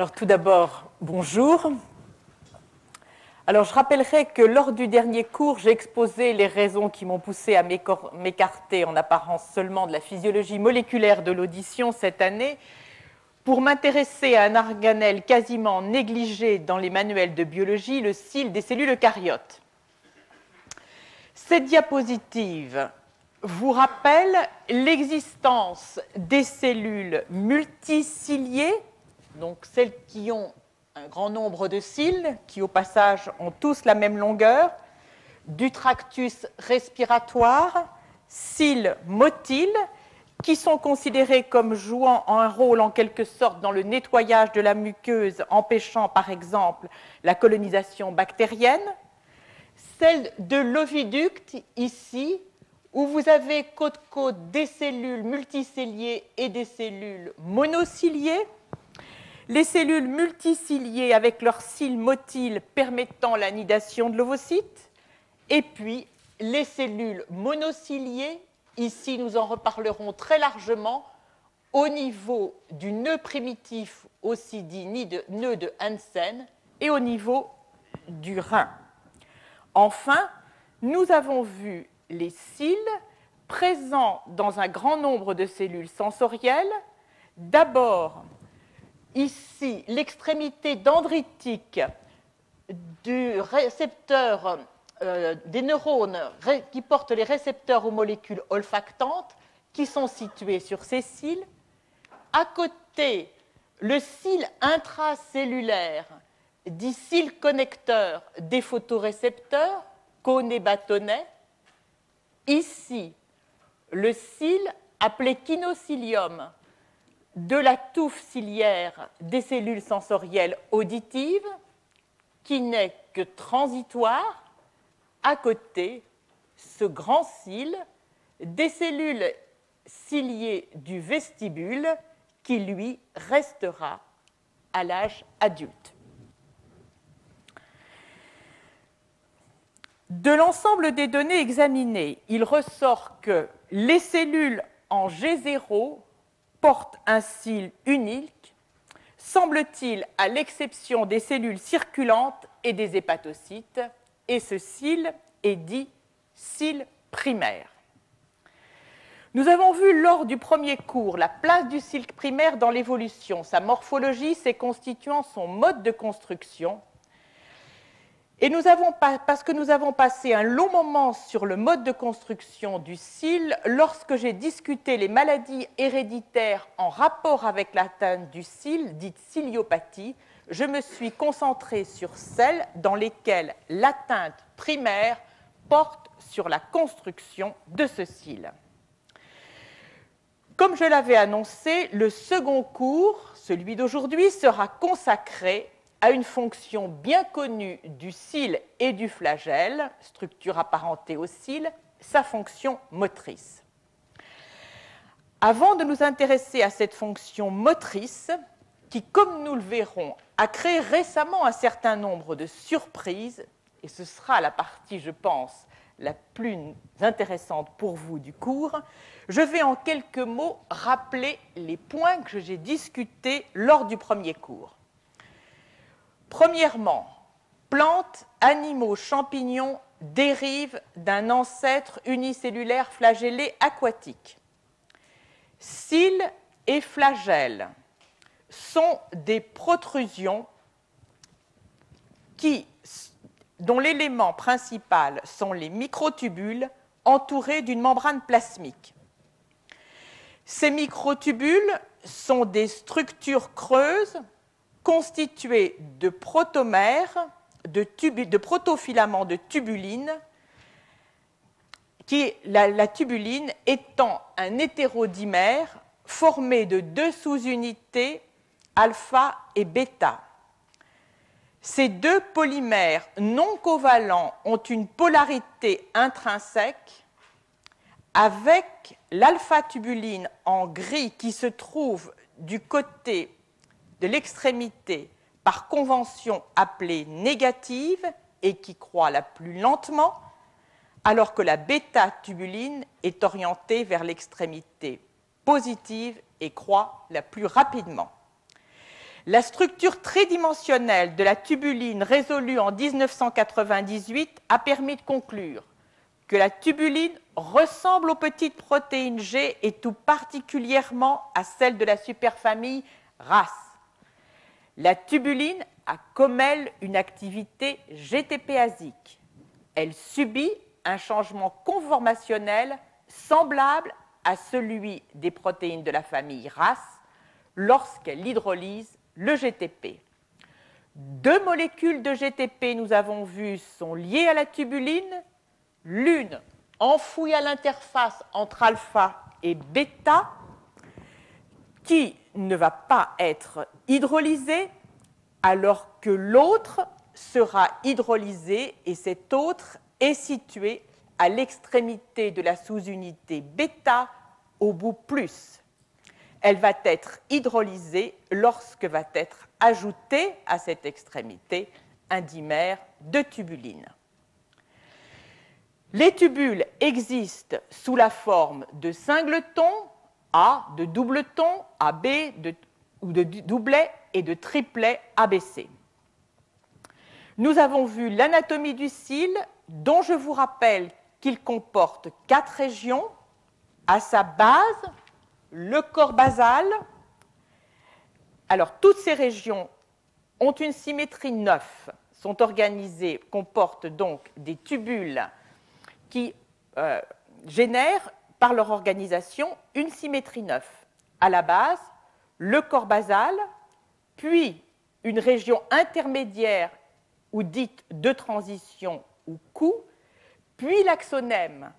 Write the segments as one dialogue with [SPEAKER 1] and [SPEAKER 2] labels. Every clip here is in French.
[SPEAKER 1] Alors tout d'abord, bonjour. Alors je rappellerai que lors du dernier cours, j'ai exposé les raisons qui m'ont poussé à m'écarter en apparence seulement de la physiologie moléculaire de l'audition cette année pour m'intéresser à un organelle quasiment négligé dans les manuels de biologie, le cil des cellules eucaryotes. Cette diapositive vous rappelle l'existence des cellules multiciliées, donc celles qui ont un grand nombre de cils, qui au passage ont tous la même longueur, du tractus respiratoire, cils motiles, qui sont considérés comme jouant un rôle en quelque sorte dans le nettoyage de la muqueuse, empêchant par exemple la colonisation bactérienne. Celle de l'oviducte, ici, où vous avez côte-côte des cellules multiciliées et des cellules monociliées. Les cellules multiciliées avec leurs cils motiles permettant l'anidation de l'ovocyte. Et puis les cellules monociliées, ici nous en reparlerons très largement, au niveau du nœud primitif, aussi dit nœud de Hansen, et au niveau du rein. Enfin, nous avons vu les cils présents dans un grand nombre de cellules sensorielles. D'abord, ici, l'extrémité dendritique du récepteur euh, des neurones qui portent les récepteurs aux molécules olfactantes qui sont situés sur ces cils. À côté, le cil intracellulaire dit cil connecteur des photorécepteurs, cône et bâtonnet, Ici, le cil, appelé kinocilium, de la touffe ciliaire des cellules sensorielles auditives, qui n'est que transitoire, à côté, ce grand cil des cellules ciliées du vestibule, qui lui restera à l'âge adulte. De l'ensemble des données examinées, il ressort que les cellules en G0 portent un cil unique, semble-t-il, à l'exception des cellules circulantes et des hépatocytes, et ce cil est dit cil primaire. Nous avons vu lors du premier cours la place du cil primaire dans l'évolution, sa morphologie, ses constituants, son mode de construction, et parce que nous avons passé un long moment sur le mode de construction du cil, lorsque j'ai discuté les maladies héréditaires en rapport avec l'atteinte du cil, dite ciliopathie, je me suis concentré sur celles dans lesquelles l'atteinte primaire porte sur la construction de ce cil. Comme je l'avais annoncé, le second cours, celui d'aujourd'hui, sera consacré à une fonction bien connue du cil et du flagelle, structure apparentée au cil, sa fonction motrice. Avant de nous intéresser à cette fonction motrice, qui, comme nous le verrons, a créé récemment un certain nombre de surprises, et ce sera la partie, je pense, la plus intéressante pour vous du cours, je vais en quelques mots rappeler les points que j'ai discutés lors du premier cours. Premièrement, plantes, animaux, champignons dérivent d'un ancêtre unicellulaire flagellé aquatique. Cils et flagelles sont des protrusions dont l'élément principal sont les microtubules entourés d'une membrane plasmique. Ces microtubules sont des structures creuses constitué de protomères, de, protofilaments de tubuline, qui, la, tubuline étant un hétérodimère formé de deux sous-unités alpha et bêta. Ces deux polymères non covalents ont une polarité intrinsèque avec l'alpha-tubuline en gris qui se trouve du côté de l'extrémité par convention appelée négative et qui croît la plus lentement, alors que la bêta-tubuline est orientée vers l'extrémité positive et croît la plus rapidement. La structure tridimensionnelle de la tubuline résolue en 1998 a permis de conclure que la tubuline ressemble aux petites protéines G et tout particulièrement à celles de la superfamille RAS. La tubuline a comme elle une activité GTP-asique. Elle subit un changement conformationnel semblable à celui des protéines de la famille RAS lorsqu'elle hydrolyse le GTP. Deux molécules de GTP, nous avons vu, sont liées à la tubuline. L'une enfouie à l'interface entre alpha et bêta, qui ne va pas être hydrolysée, alors que l'autre sera hydrolysée et cet autre est situé à l'extrémité de la sous-unité bêta au bout plus. Elle va être hydrolysée lorsque va être ajouté à cette extrémité un dimère de tubuline. Les tubules existent sous la forme de singletons, A, de doubletons, AB, ou de doublets et de triplets ABC. Nous avons vu l'anatomie du cil, dont je vous rappelle qu'il comporte quatre régions. À sa base, le corps basal. Alors, toutes ces régions ont une symétrie 9, sont organisées, comportent donc des tubules qui euh, génèrent par leur organisation une symétrie 9. À la base, le corps basal, puis une région intermédiaire ou dite de transition ou cou, puis l'axonème,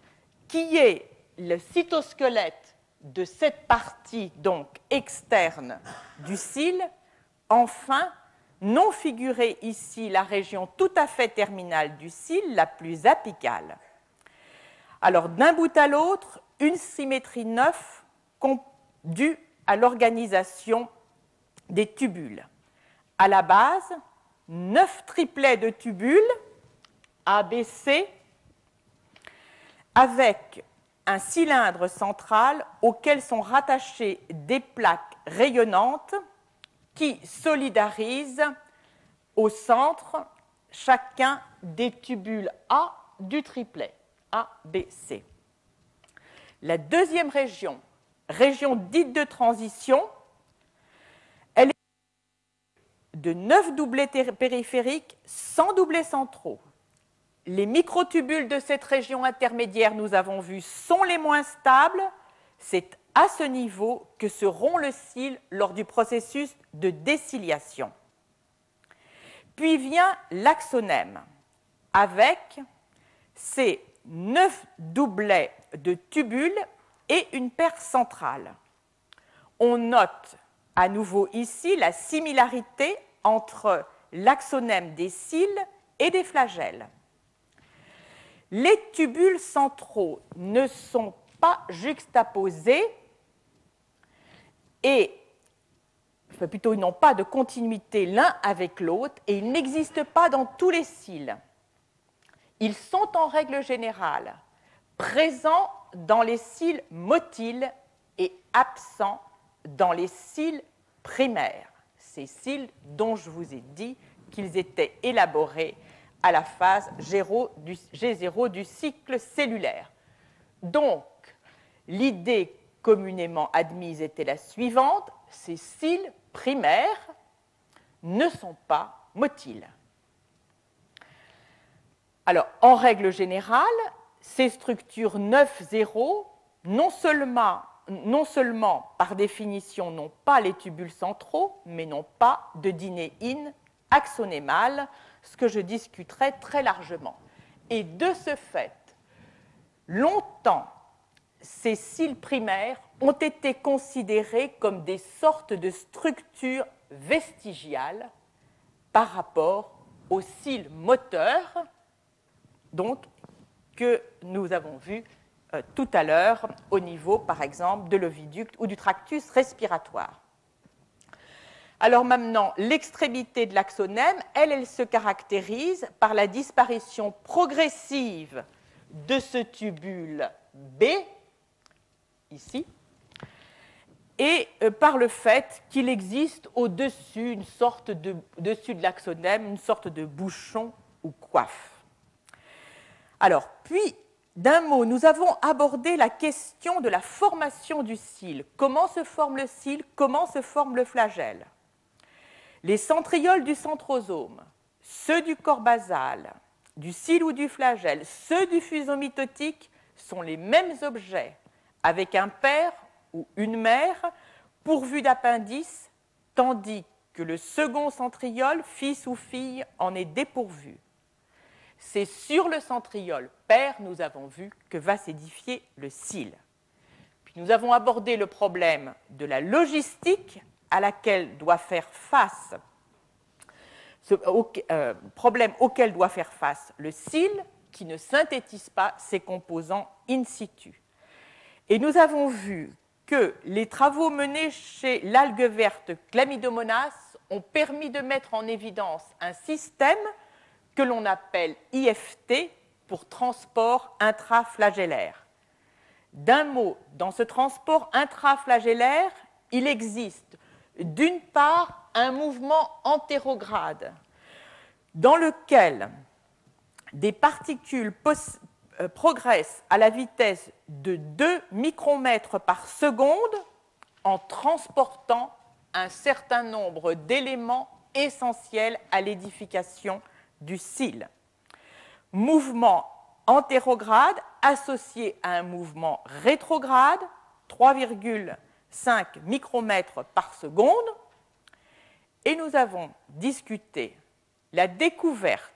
[SPEAKER 1] qui est le cytosquelette de cette partie donc externe du cil, enfin, non figurée ici la région tout à fait terminale du cil, la plus apicale. Alors, d'un bout à l'autre, une symétrie 9 due à l'organisation des tubules. À la base, neuf triplets de tubules ABC avec un cylindre central auquel sont rattachées des plaques rayonnantes qui solidarisent au centre chacun des tubules A du triplet ABC. La deuxième région, région dite de transition, elle est de neuf doublets périphériques sans doublets centraux. Les microtubules de cette région intermédiaire, nous avons vu, sont les moins stables. C'est à ce niveau que se rompt le cil lors du processus de déciliation. Puis vient l'axonème avec ses neuf doublets de tubules et une paire centrale. On note à nouveau ici la similarité entre l'axonème des cils et des flagelles. Les tubules centraux ne sont pas juxtaposés et plutôt ils n'ont pas de continuité l'un avec l'autre et ils n'existent pas dans tous les cils. Ils sont en règle générale présents dans les cils motiles et absents dans les cils primaires, ces cils dont je vous ai dit qu'ils étaient élaborés à la phase G0 du, cycle cellulaire. Donc, l'idée communément admise était la suivante, ces cils primaires ne sont pas motiles. Alors, en règle générale, ces structures 9-0, non seulement, non seulement par définition n'ont pas les tubules centraux, mais n'ont pas de dinéine axonémale, ce que je discuterai très largement. Et de ce fait, longtemps, ces cils primaires ont été considérés comme des sortes de structures vestigiales par rapport aux cils moteurs, donc que nous avons vus euh, tout à l'heure au niveau, par exemple, de l'oviducte ou du tractus respiratoire. Alors maintenant, l'extrémité de l'axonème, elle, elle se caractérise par la disparition progressive de ce tubule B, ici, et euh, par le fait qu'il existe de, dessus de l'axonème, une sorte de bouchon ou coiffe. Alors, puis, d'un mot, nous avons abordé la question de la formation du cil. Comment se forme le cil? Comment se forme le flagelle? Les centrioles du centrosome, ceux du corps basal, du cil ou du flagelle, ceux du fuseau mitotique sont les mêmes objets, avec un père ou une mère pourvu d'appendices, tandis que le second centriole, fils ou fille, en est dépourvu. C'est sur le centriole père, nous avons vu, que va s'édifier le cil. Puis nous avons abordé le problème de la logistique à laquelle doit faire face ce euh, problème auquel doit faire face le cil qui ne synthétise pas ses composants in situ. Et nous avons vu que les travaux menés chez l'algue verte Chlamydomonas ont permis de mettre en évidence un système que l'on appelle IFT pour transport intraflagellaire. D'un mot, dans ce transport intraflagellaire, il existe d'une part un mouvement antérograde dans lequel des particules euh, progressent à la vitesse de 2 micromètres par seconde en transportant un certain nombre d'éléments essentiels à l'édification du cil. Mouvement antérograde associé à un mouvement rétrograde, 3,5 micromètres par seconde, et nous avons discuté la découverte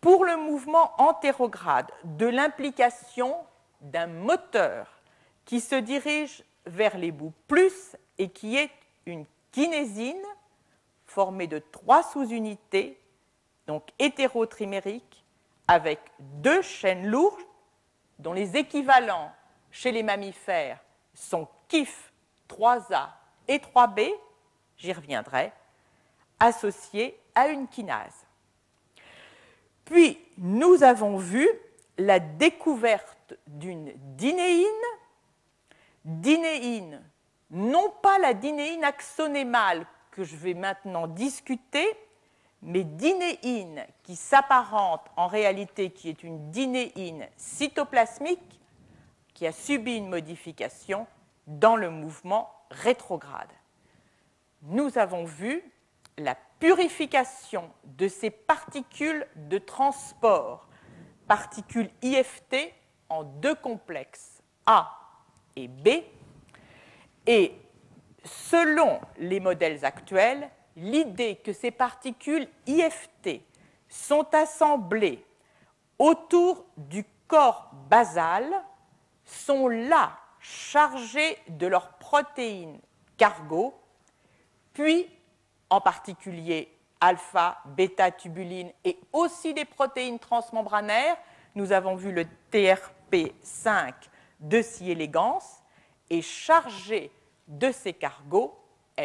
[SPEAKER 1] pour le mouvement antérograde de l'implication d'un moteur qui se dirige vers les bouts plus et qui est une kinésine formée de trois sous-unités, donc hétérotrimériques, avec deux chaînes lourdes dont les équivalents chez les mammifères sont KIF 3A et 3B, j'y reviendrai, associés à une kinase. Puis, nous avons vu la découverte d'une dinéine, dinéine, non pas la dinéine axonémale que je vais maintenant discuter, mais dinéine qui s'apparente en réalité, qui est une dinéine cytoplasmique qui a subi une modification dans le mouvement rétrograde. Nous avons vu la purification de ces particules de transport, particules IFT, en deux complexes, A et B, et selon les modèles actuels, l'idée que ces particules IFT sont assemblées autour du corps basal sont là chargées de leurs protéines cargo, puis en particulier alpha, bêta-tubuline et aussi des protéines transmembranaires. Nous avons vu le TRP5 de si élégance et chargée de ces cargos,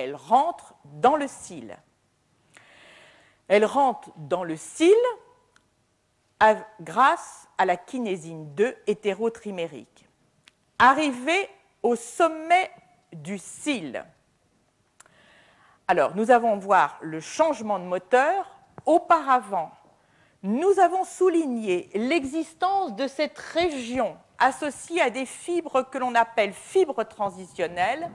[SPEAKER 1] elle rentre dans le cil. Elle rentre dans le cil grâce à la kinésine 2 hétérotrimérique. Arrivée au sommet du cil, alors, nous allons voir le changement de moteur. Auparavant, nous avons souligné l'existence de cette région associée à des fibres que l'on appelle fibres transitionnelles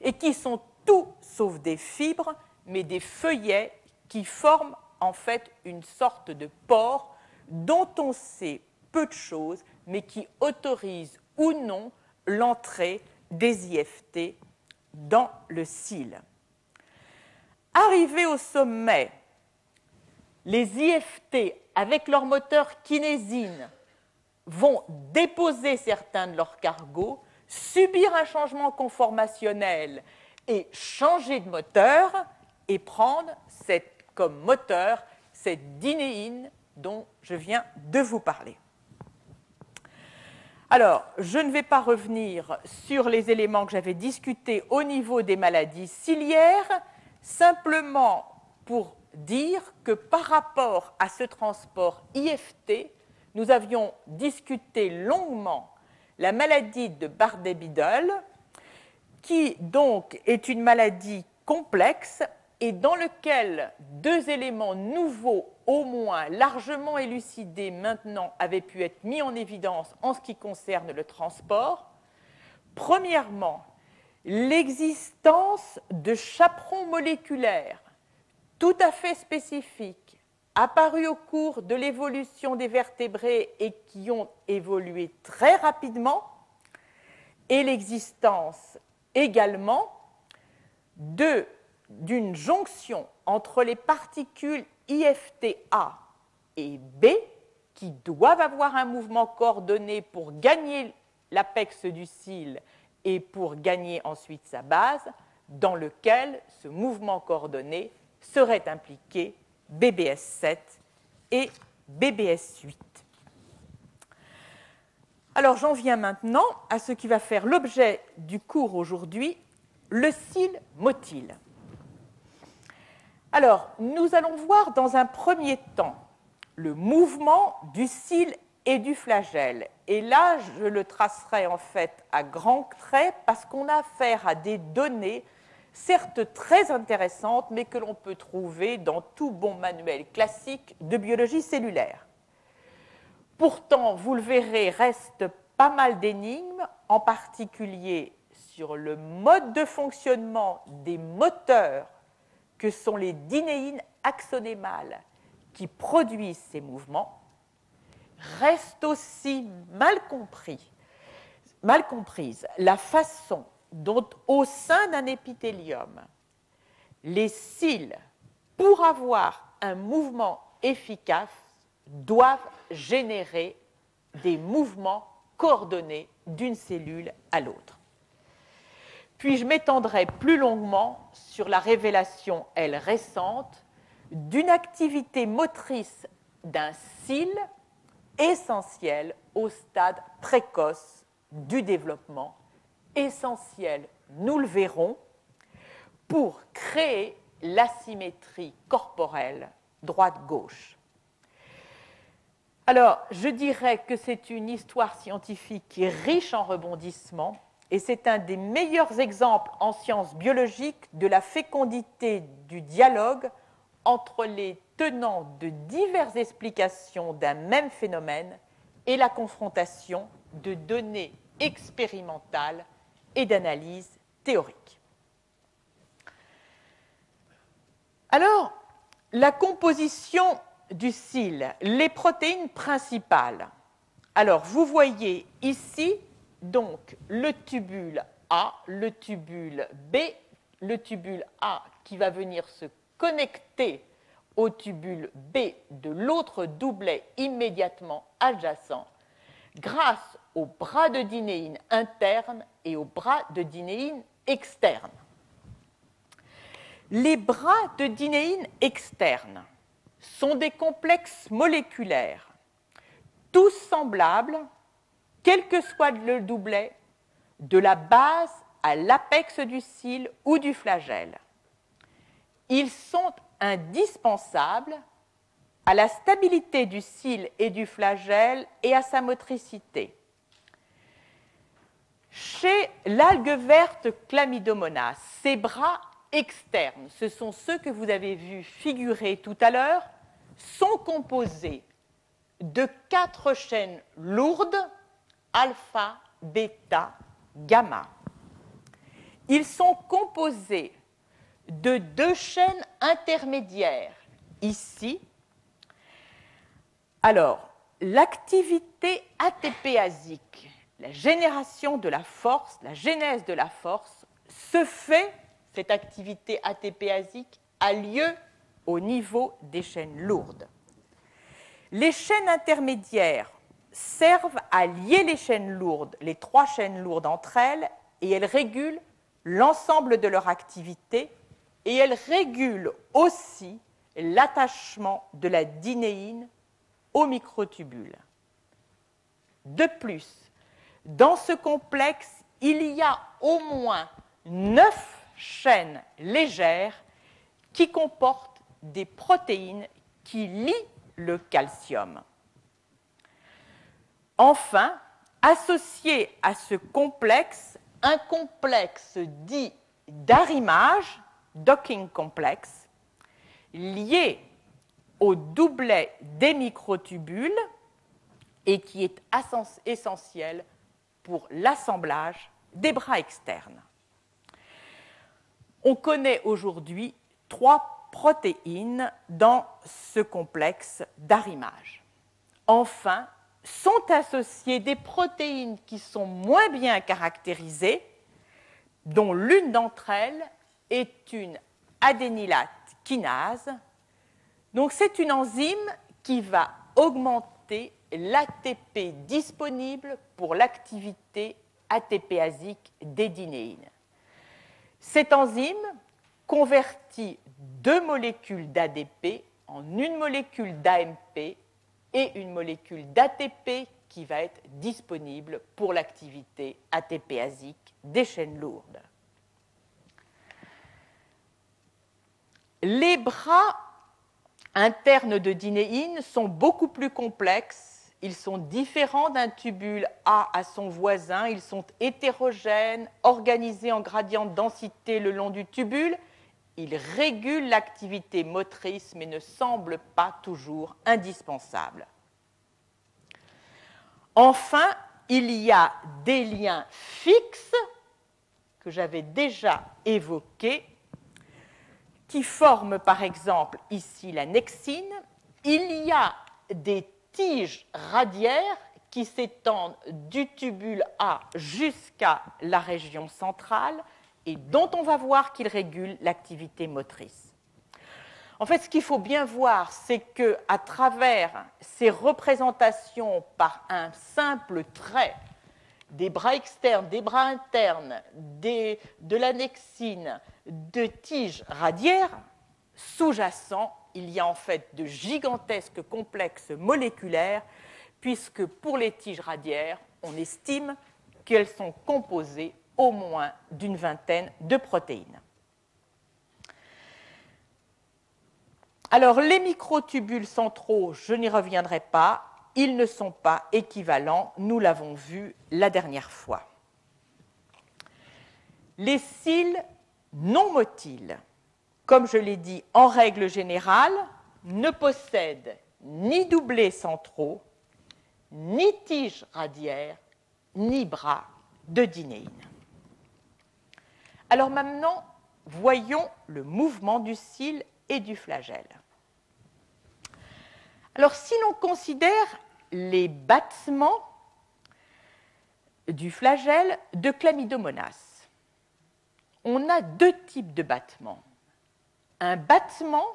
[SPEAKER 1] et qui sont tout sauf des fibres, mais des feuillets qui forment en fait une sorte de pore dont on sait peu de choses, mais qui autorisent ou non l'entrée des IFT dans le cil. Arrivés au sommet, les IFT, avec leur moteur kinésine, vont déposer certains de leurs cargos, subir un changement conformationnel et changer de moteur et prendre comme moteur cette dinéine dont je viens de vous parler. Alors, je ne vais pas revenir sur les éléments que j'avais discutés au niveau des maladies ciliaires simplement pour dire que par rapport à ce transport IFT, nous avions discuté longuement la maladie de Bardet-Biedl, qui donc est une maladie complexe et dans lequel deux éléments nouveaux, au moins largement élucidés maintenant, avaient pu être mis en évidence en ce qui concerne le transport. Premièrement, l'existence de chaperons moléculaires tout à fait spécifiques, apparus au cours de l'évolution des vertébrés et qui ont évolué très rapidement, et l'existence également d'une jonction entre les particules IFTA et B qui doivent avoir un mouvement coordonné pour gagner l'apex du cil et pour gagner ensuite sa base, dans lequel ce mouvement coordonné serait impliqué BBS7 et BBS8. Alors j'en viens maintenant à ce qui va faire l'objet du cours aujourd'hui, le cil motile. Alors, nous allons voir dans un premier temps le mouvement du cil et du flagelle. Et là, je le tracerai en fait à grands traits parce qu'on a affaire à des données certes très intéressantes, mais que l'on peut trouver dans tout bon manuel classique de biologie cellulaire. Pourtant, vous le verrez, reste pas mal d'énigmes, en particulier sur le mode de fonctionnement des moteurs que sont les dinéines axonémales qui produisent ces mouvements. Reste aussi mal compris, mal comprise la façon dont au sein d'un épithélium, les cils, pour avoir un mouvement efficace, doivent générer des mouvements coordonnés d'une cellule à l'autre. Puis je m'étendrai plus longuement sur la révélation, elle récente, d'une activité motrice d'un cil essentiel au stade précoce du développement essentiel, nous le verrons, pour créer l'asymétrie corporelle droite-gauche. Alors, je dirais que c'est une histoire scientifique qui est riche en rebondissements et c'est un des meilleurs exemples en sciences biologiques de la fécondité du dialogue entre les tenants de diverses explications d'un même phénomène et la confrontation de données expérimentales et d'analyse théorique. Alors, la composition du cil, les protéines principales. Alors, vous voyez ici donc le tubule A, le tubule B, le tubule A qui va venir se connecter au tubule B de l'autre doublet immédiatement adjacent grâce au bras de dinéine interne et au bras de dinéine externe. Les bras de dinéine externe sont des complexes moléculaires, tous semblables, quel que soit le doublet, de la base à l'apex du cil ou du flagelle. Ils sont indispensables à la stabilité du cil et du flagelle et à sa motricité. Chez l'algue verte Chlamydomonas, ses bras externes, ce sont ceux que vous avez vus figurer tout à l'heure, sont composés de quatre chaînes lourdes, alpha, bêta, gamma. Ils sont composés de deux chaînes intermédiaires, ici. Alors, l'activité ATPasique la génération de la force, la genèse de la force, se fait, cette activité ATPasique a lieu au niveau des chaînes lourdes. Les chaînes intermédiaires servent à lier les chaînes lourdes, les trois chaînes lourdes entre elles, et elles régulent l'ensemble de leur activité, et elles régulent aussi l'attachement de la dinéine au microtubule. De plus, dans ce complexe, il y a au moins neuf chaînes légères qui comportent des protéines qui lient le calcium. Enfin, associé à ce complexe, un complexe dit d'arrimage, docking complex, lié au doublet des microtubules et qui est essentiel pour l'assemblage des bras externes. On connaît aujourd'hui trois protéines dans ce complexe d'arrimage. Enfin, sont associées des protéines qui sont moins bien caractérisées, dont l'une d'entre elles est une adénylate kinase. Donc c'est une enzyme qui va augmenter l'ATP disponible pour l'activité ATPasique des dinéines. Cette enzyme convertit deux molécules d'ADP en une molécule d'AMP et une molécule d'ATP qui va être disponible pour l'activité ATPasique des chaînes lourdes. Les bras internes de dinéine sont beaucoup plus complexes. Ils sont différents d'un tubule A à son voisin. Ils sont hétérogènes, organisés en gradient de densité le long du tubule. Ils régulent l'activité motrice mais ne semblent pas toujours indispensables. Enfin, il y a des liens fixes que j'avais déjà évoqués qui forment par exemple ici la nexine. Il y a des tiges radiaires qui s'étendent du tubule A jusqu'à la région centrale et dont on va voir qu'ils régulent l'activité motrice. En fait, ce qu'il faut bien voir, c'est que à travers ces représentations par un simple trait des bras externes, des bras internes, de l'annexine, de tiges radiaires, sous-jacents, il y a en fait de gigantesques complexes moléculaires, puisque pour les tiges radiaires, on estime qu'elles sont composées au moins d'une vingtaine de protéines. Alors, les microtubules centraux, je n'y reviendrai pas, ils ne sont pas équivalents, nous l'avons vu la dernière fois. Les cils non motiles, comme je l'ai dit en règle générale, ne possèdent ni doublés centraux, ni tiges radiaires, ni bras de dinéine. Alors maintenant, voyons le mouvement du cil et du flagelle. Alors si l'on considère les battements du flagelle de Chlamydomonas, on a deux types de battements. Un battement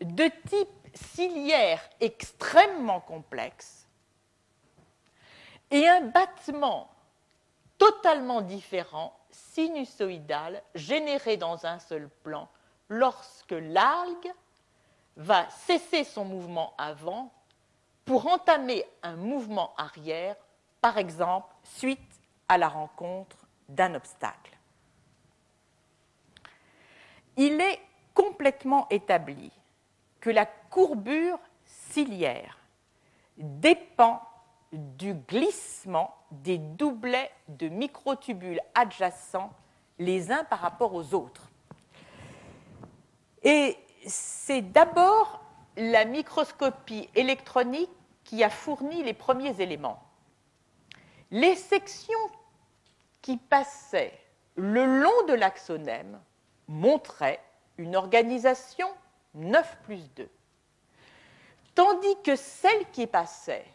[SPEAKER 1] de type ciliaire extrêmement complexe et un battement totalement différent, sinusoïdal, généré dans un seul plan lorsque l'algue va cesser son mouvement avant pour entamer un mouvement arrière, par exemple suite à la rencontre d'un obstacle. Il est complètement établi que la courbure ciliaire dépend du glissement des doublets de microtubules adjacents les uns par rapport aux autres. Et c'est d'abord la microscopie électronique qui a fourni les premiers éléments. Les sections qui passaient le long de l'axonème montraient une organisation 9 plus 2, tandis que celles qui passaient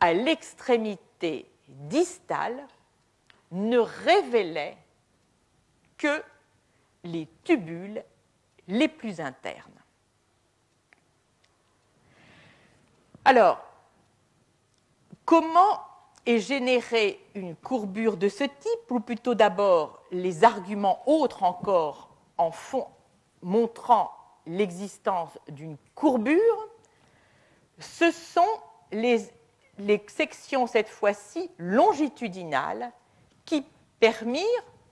[SPEAKER 1] à l'extrémité distale ne révélaient que les tubules les plus internes. Alors, comment est générée une courbure de ce type, ou plutôt d'abord les arguments autres encore en fond montrant l'existence d'une courbure, ce sont les, les sections, cette fois-ci, longitudinales, qui permirent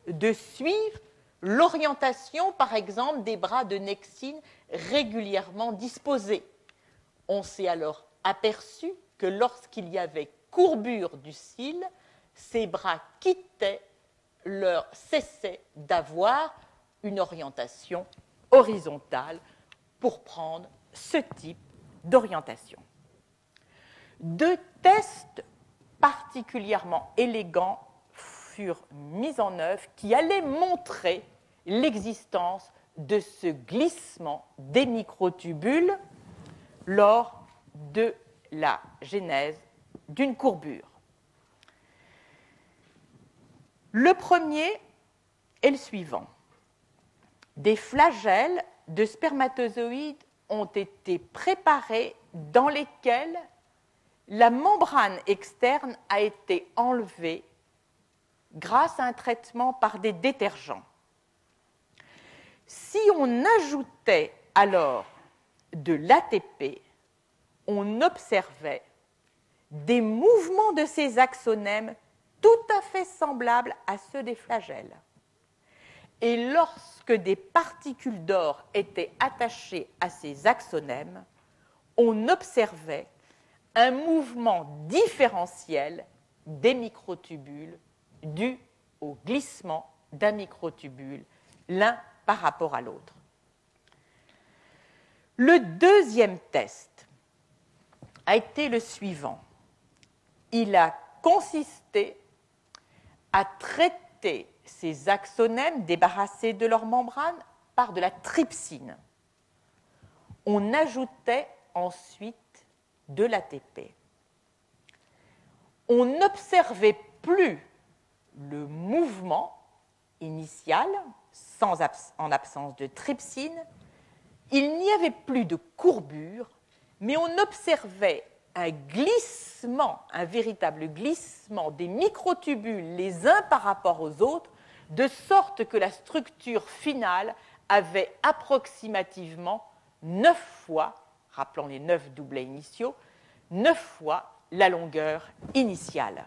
[SPEAKER 1] de suivre l'orientation, par exemple, des bras de Nexine régulièrement disposés. On s'est alors aperçu que lorsqu'il y avait courbure du cil, ces bras quittaient leur cessait d'avoir une orientation horizontale pour prendre ce type d'orientation. Deux tests particulièrement élégants furent mis en œuvre qui allaient montrer l'existence de ce glissement des microtubules lors de la genèse d'une courbure. Le premier est le suivant. Des flagelles de spermatozoïdes ont été préparés dans lesquels la membrane externe a été enlevée grâce à un traitement par des détergents. Si on ajoutait alors de l'ATP, on observait des mouvements de ces axonèmes tout à fait semblables à ceux des flagelles. Et lorsque des particules d'or étaient attachées à ces axonèmes, on observait un mouvement différentiel des microtubules dû au glissement d'un microtubule l'un par rapport à l'autre. Le deuxième test a été le suivant. Il a consisté à traiter ces axonèmes débarrassés de leur membrane par de la trypsine. On ajoutait ensuite de l'ATP. On n'observait plus le mouvement initial en absence de trypsine. Il n'y avait plus de courbure, mais on observait un glissement, un véritable glissement des microtubules les uns par rapport aux autres, de sorte que la structure finale avait approximativement neuf fois rappelant les neuf doublets initiaux, neuf fois la longueur initiale.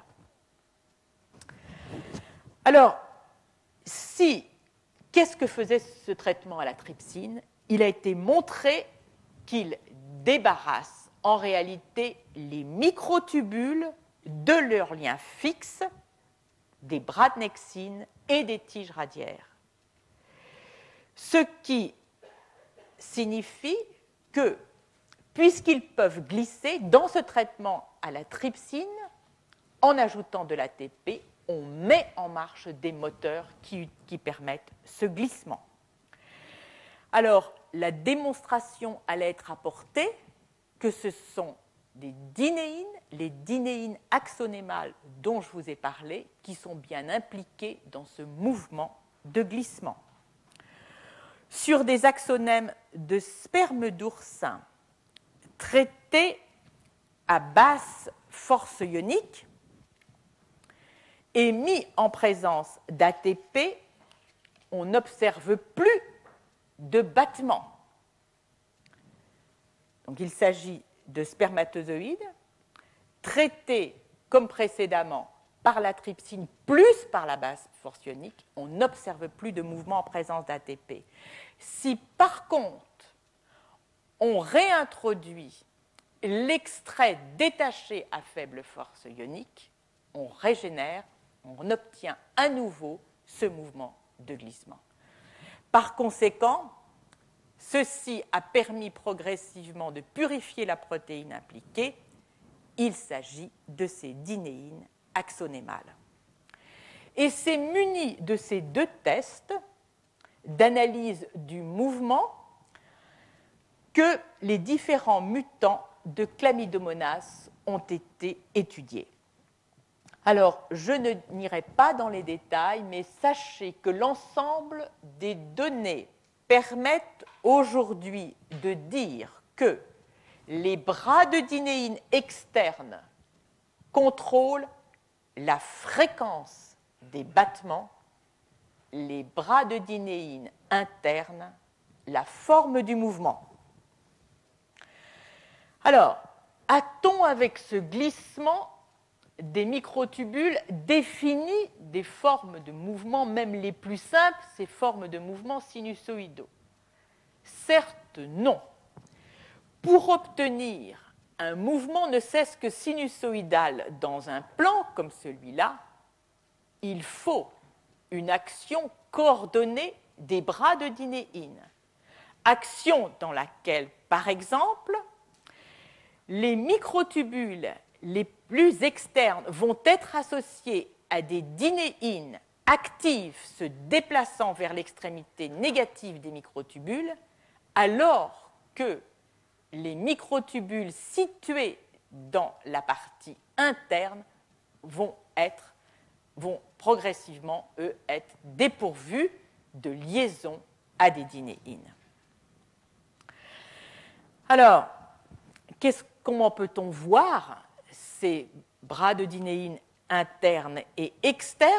[SPEAKER 1] Alors, si, qu'est-ce que faisait ce traitement à la trypsine? Il a été montré qu'il débarrasse en réalité les microtubules de leur lien fixe, des bras de nexine et des tiges radiaires. Ce qui signifie que puisqu'ils peuvent glisser dans ce traitement à la trypsine, en ajoutant de l'ATP, on met en marche des moteurs qui, permettent ce glissement. Alors, la démonstration allait être apportée que ce sont des dinéines, les dinéines axonémales dont je vous ai parlé, qui sont bien impliquées dans ce mouvement de glissement. Sur des axonèmes de sperme d'oursin traité à basse force ionique et mis en présence d'ATP, on n'observe plus de battement. Donc il s'agit de spermatozoïdes traités comme précédemment par la trypsine plus par la basse force ionique, on n'observe plus de mouvement en présence d'ATP. Si par contre on réintroduit l'extrait détaché à faible force ionique, on régénère, on obtient à nouveau ce mouvement de glissement. Par conséquent, ceci a permis progressivement de purifier la protéine impliquée. Il s'agit de ces dinéines axonémales. Et c'est muni de ces deux tests d'analyse du mouvement que les différents mutants de chlamydomonas ont été étudiés. Alors, je n'irai pas dans les détails, mais sachez que l'ensemble des données permettent aujourd'hui de dire que les bras de dinéine externes contrôlent la fréquence des battements, les bras de dinéine internes la forme du mouvement. Alors, a-t-on avec ce glissement des microtubules défini des formes de mouvement, même les plus simples, ces formes de mouvement sinusoïdaux? Certes, non. Pour obtenir un mouvement ne cesse que sinusoïdal dans un plan comme celui-là, il faut une action coordonnée des bras de dinéine. Action dans laquelle, par exemple, les microtubules les plus externes vont être associés à des dinéines actives se déplaçant vers l'extrémité négative des microtubules, alors que les microtubules situés dans la partie interne vont être vont progressivement, eux, être dépourvus de liaison à des dinéines. Alors, comment peut-on voir ces bras de dinéine internes et externes?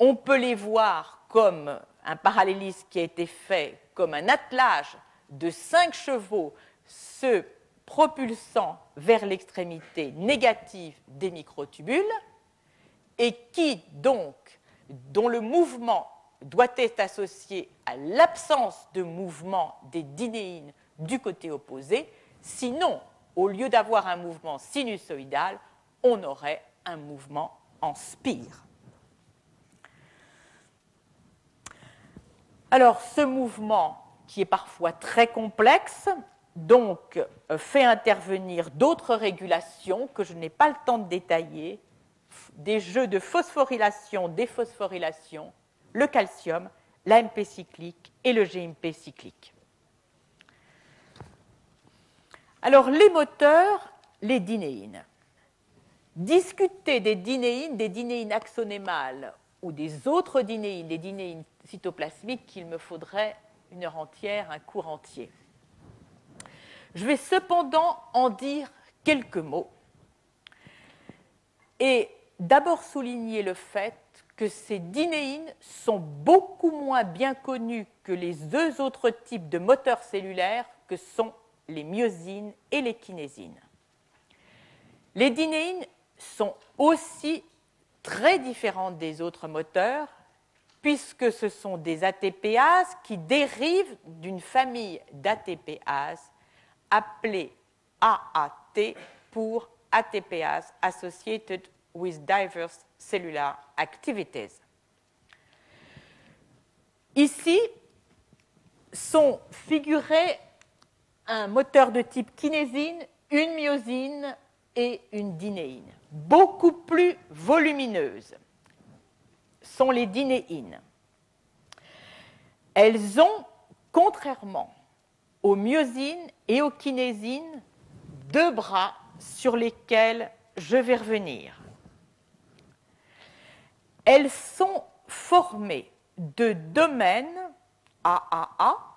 [SPEAKER 1] On peut les voir comme un parallélisme qui a été fait comme un attelage de cinq chevaux se propulsant vers l'extrémité négative des microtubules et qui donc, dont le mouvement doit être associé à l'absence de mouvement des dinéines du côté opposé, sinon, au lieu d'avoir un mouvement sinusoïdal, on aurait un mouvement en spire. Alors, ce mouvement, qui est parfois très complexe, euh, fait intervenir d'autres régulations que je n'ai pas le temps de détailler, des jeux de phosphorylation, déphosphorylation, le calcium, l'AMP cyclique et le GMP cyclique. Alors, les moteurs, les dinéines. Discuter des dinéines, des dinéines axonémales ou des autres dinéines, des dinéines cytoplasmiques, qu'il me faudrait une heure entière, un cours entier. Je vais cependant en dire quelques mots et d'abord souligner le fait que ces dinéines sont beaucoup moins bien connus que les deux autres types de moteurs cellulaires que sont les myosines et les kinésines. Les dinéines sont aussi très différentes des autres moteurs puisque ce sont des ATPases qui dérivent d'une famille d'ATPases appelée AAT pour ATPase Associated with Diverse Cellular Activities. Ici sont figurés un moteur de type kinésine, une myosine et une dinéine, beaucoup plus volumineuses sont les dinéines. Elles ont, contrairement aux myosines et aux kinésines, deux bras sur lesquels je vais revenir. Elles sont formées de domaines AAA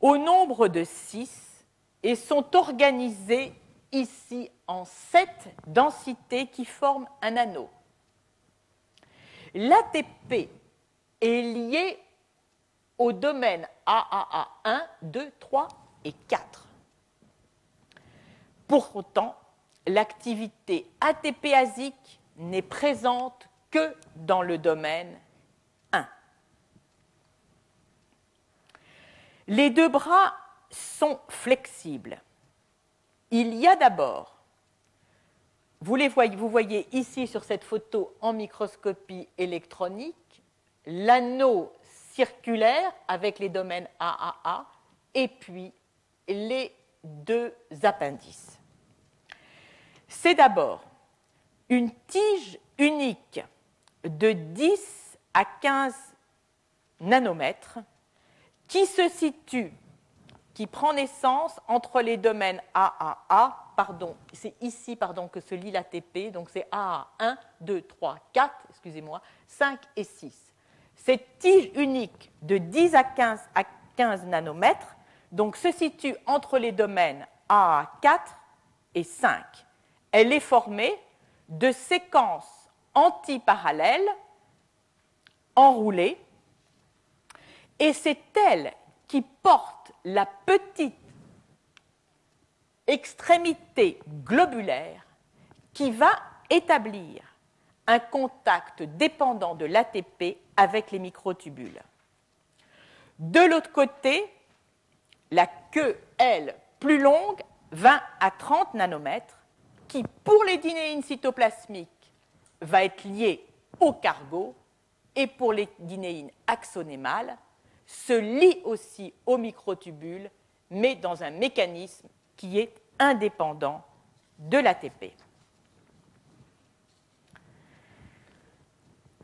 [SPEAKER 1] au nombre de six et sont organisées ici en sept densités qui forment un anneau. L'ATP est lié au domaine AAA 1, 2, 3 et 4. Pour autant, l'activité ATPasique n'est présente que dans le domaine 1. Les deux bras sont flexibles. Il y a d'abord, vous, voyez, vous voyez ici sur cette photo en microscopie électronique, l'anneau circulaire avec les domaines AAA et puis les deux appendices c'est d'abord une tige unique de 10 à 15 nanomètres qui se situe, qui prend naissance entre les domaines AAA, pardon, c'est ici pardon, que se lit l'ATP, donc c'est AA 1, 2, 3, 4, excusez-moi, 5 et 6. Cette tige unique de 10 à 15, à 15 nanomètres donc, se situe entre les domaines AA4 et 5 elle est formée de séquences antiparallèles enroulées, et c'est elle qui porte la petite extrémité globulaire qui va établir un contact dépendant de l'ATP avec les microtubules. De l'autre côté, la queue, elle, plus longue, 20 à 30 nanomètres, qui, pour les dinéines cytoplasmiques, va être lié au cargo, et pour les dinéines axonémales se lie aussi au microtubule, mais dans un mécanisme qui est indépendant de l'ATP.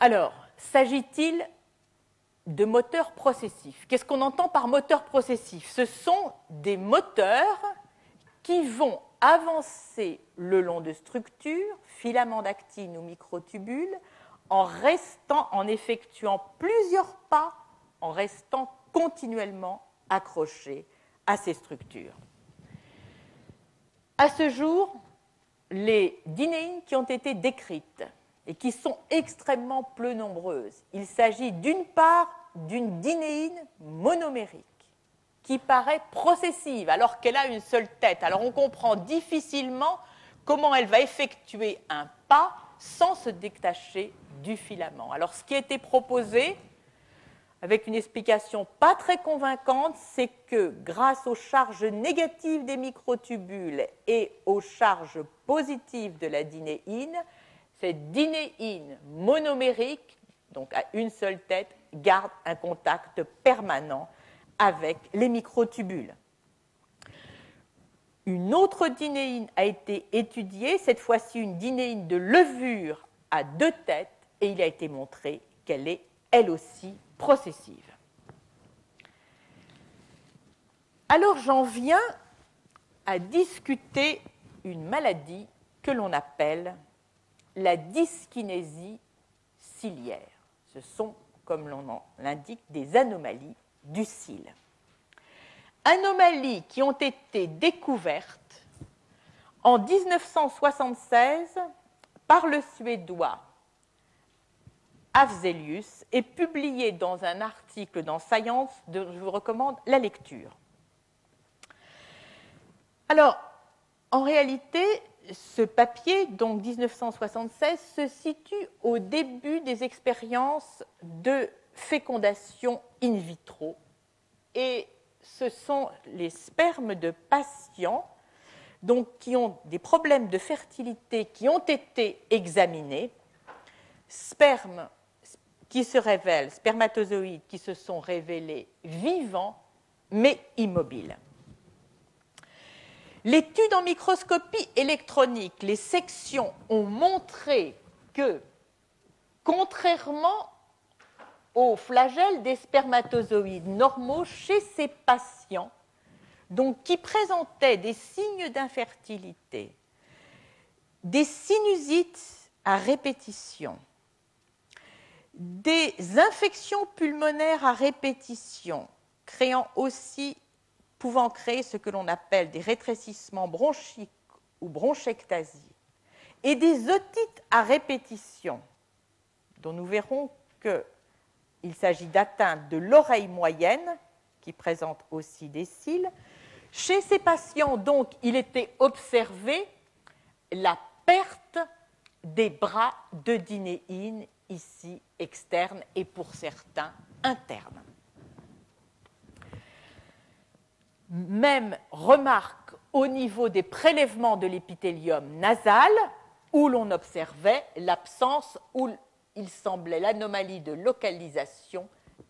[SPEAKER 1] Alors, s'agit-il de moteurs processifs? Qu'est-ce qu'on entend par moteur processif Ce sont des moteurs qui vont avancer le long de structures, filaments d'actine ou microtubules, en restant, en effectuant plusieurs pas, en restant continuellement accrochés à ces structures. À ce jour, les dinéines qui ont été décrites et qui sont extrêmement peu nombreuses, il s'agit d'une part d'une dinéine monomérique qui paraît processive alors qu'elle a une seule tête. Alors on comprend difficilement comment elle va effectuer un pas sans se détacher du filament. Alors ce qui a été proposé, avec une explication pas très convaincante, c'est que grâce aux charges négatives des microtubules et aux charges positives de la dinéine, cette dinéine monomérique, donc à une seule tête, garde un contact permanent avec les microtubules. Une autre dinéine a été étudiée, cette fois-ci une dinéine de levure à deux têtes, et il a été montré qu'elle est elle aussi processive. Alors j'en viens à discuter une maladie que l'on appelle la dyskinésie ciliaire. Ce sont, comme l'on l'indique, des anomalies du cil. Anomalies qui ont été découvertes en 1976 par le Suédois Afzelius et publiées dans un article dans Science dont je vous recommande la lecture. Alors, en réalité, ce papier, donc 1976, se situe au début des expériences de fécondation in vitro. Et ce sont les spermes de patients donc, qui ont des problèmes de fertilité qui ont été examinés, spermes qui se révèlent, spermatozoïdes qui se sont révélés vivants mais immobiles. L'étude en microscopie électronique, les sections ont montré que, contrairement aux flagelles des spermatozoïdes normaux chez ces patients, qui présentaient des signes d'infertilité, des sinusites à répétition, des infections pulmonaires à répétition, créant aussi pouvant créer ce que l'on appelle des rétrécissements bronchiques ou bronchectasie, et des otites à répétition, dont nous verrons qu'il s'agit d'atteintes de l'oreille moyenne, qui présente aussi des cils. Chez ces patients, donc, il était observé la perte des bras de dinéine, ici externes et pour certains internes. Même remarque au niveau des prélèvements de l'épithélium nasal, où l'on observait l'absence, où il semblait l'anomalie de localisation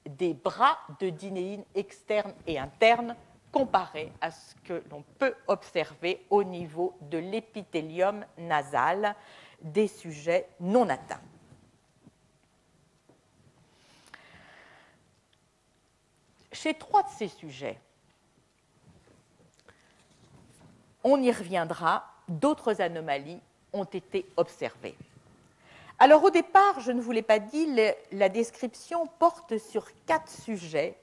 [SPEAKER 1] des bras de dinéine externes et internes comparé à ce que l'on peut observer au niveau de l'épithélium nasal des sujets non atteints. Chez trois de ces sujets, on y reviendra, d'autres anomalies ont été observées. Alors au départ, je ne vous l'ai pas dit, la description porte sur quatre sujets.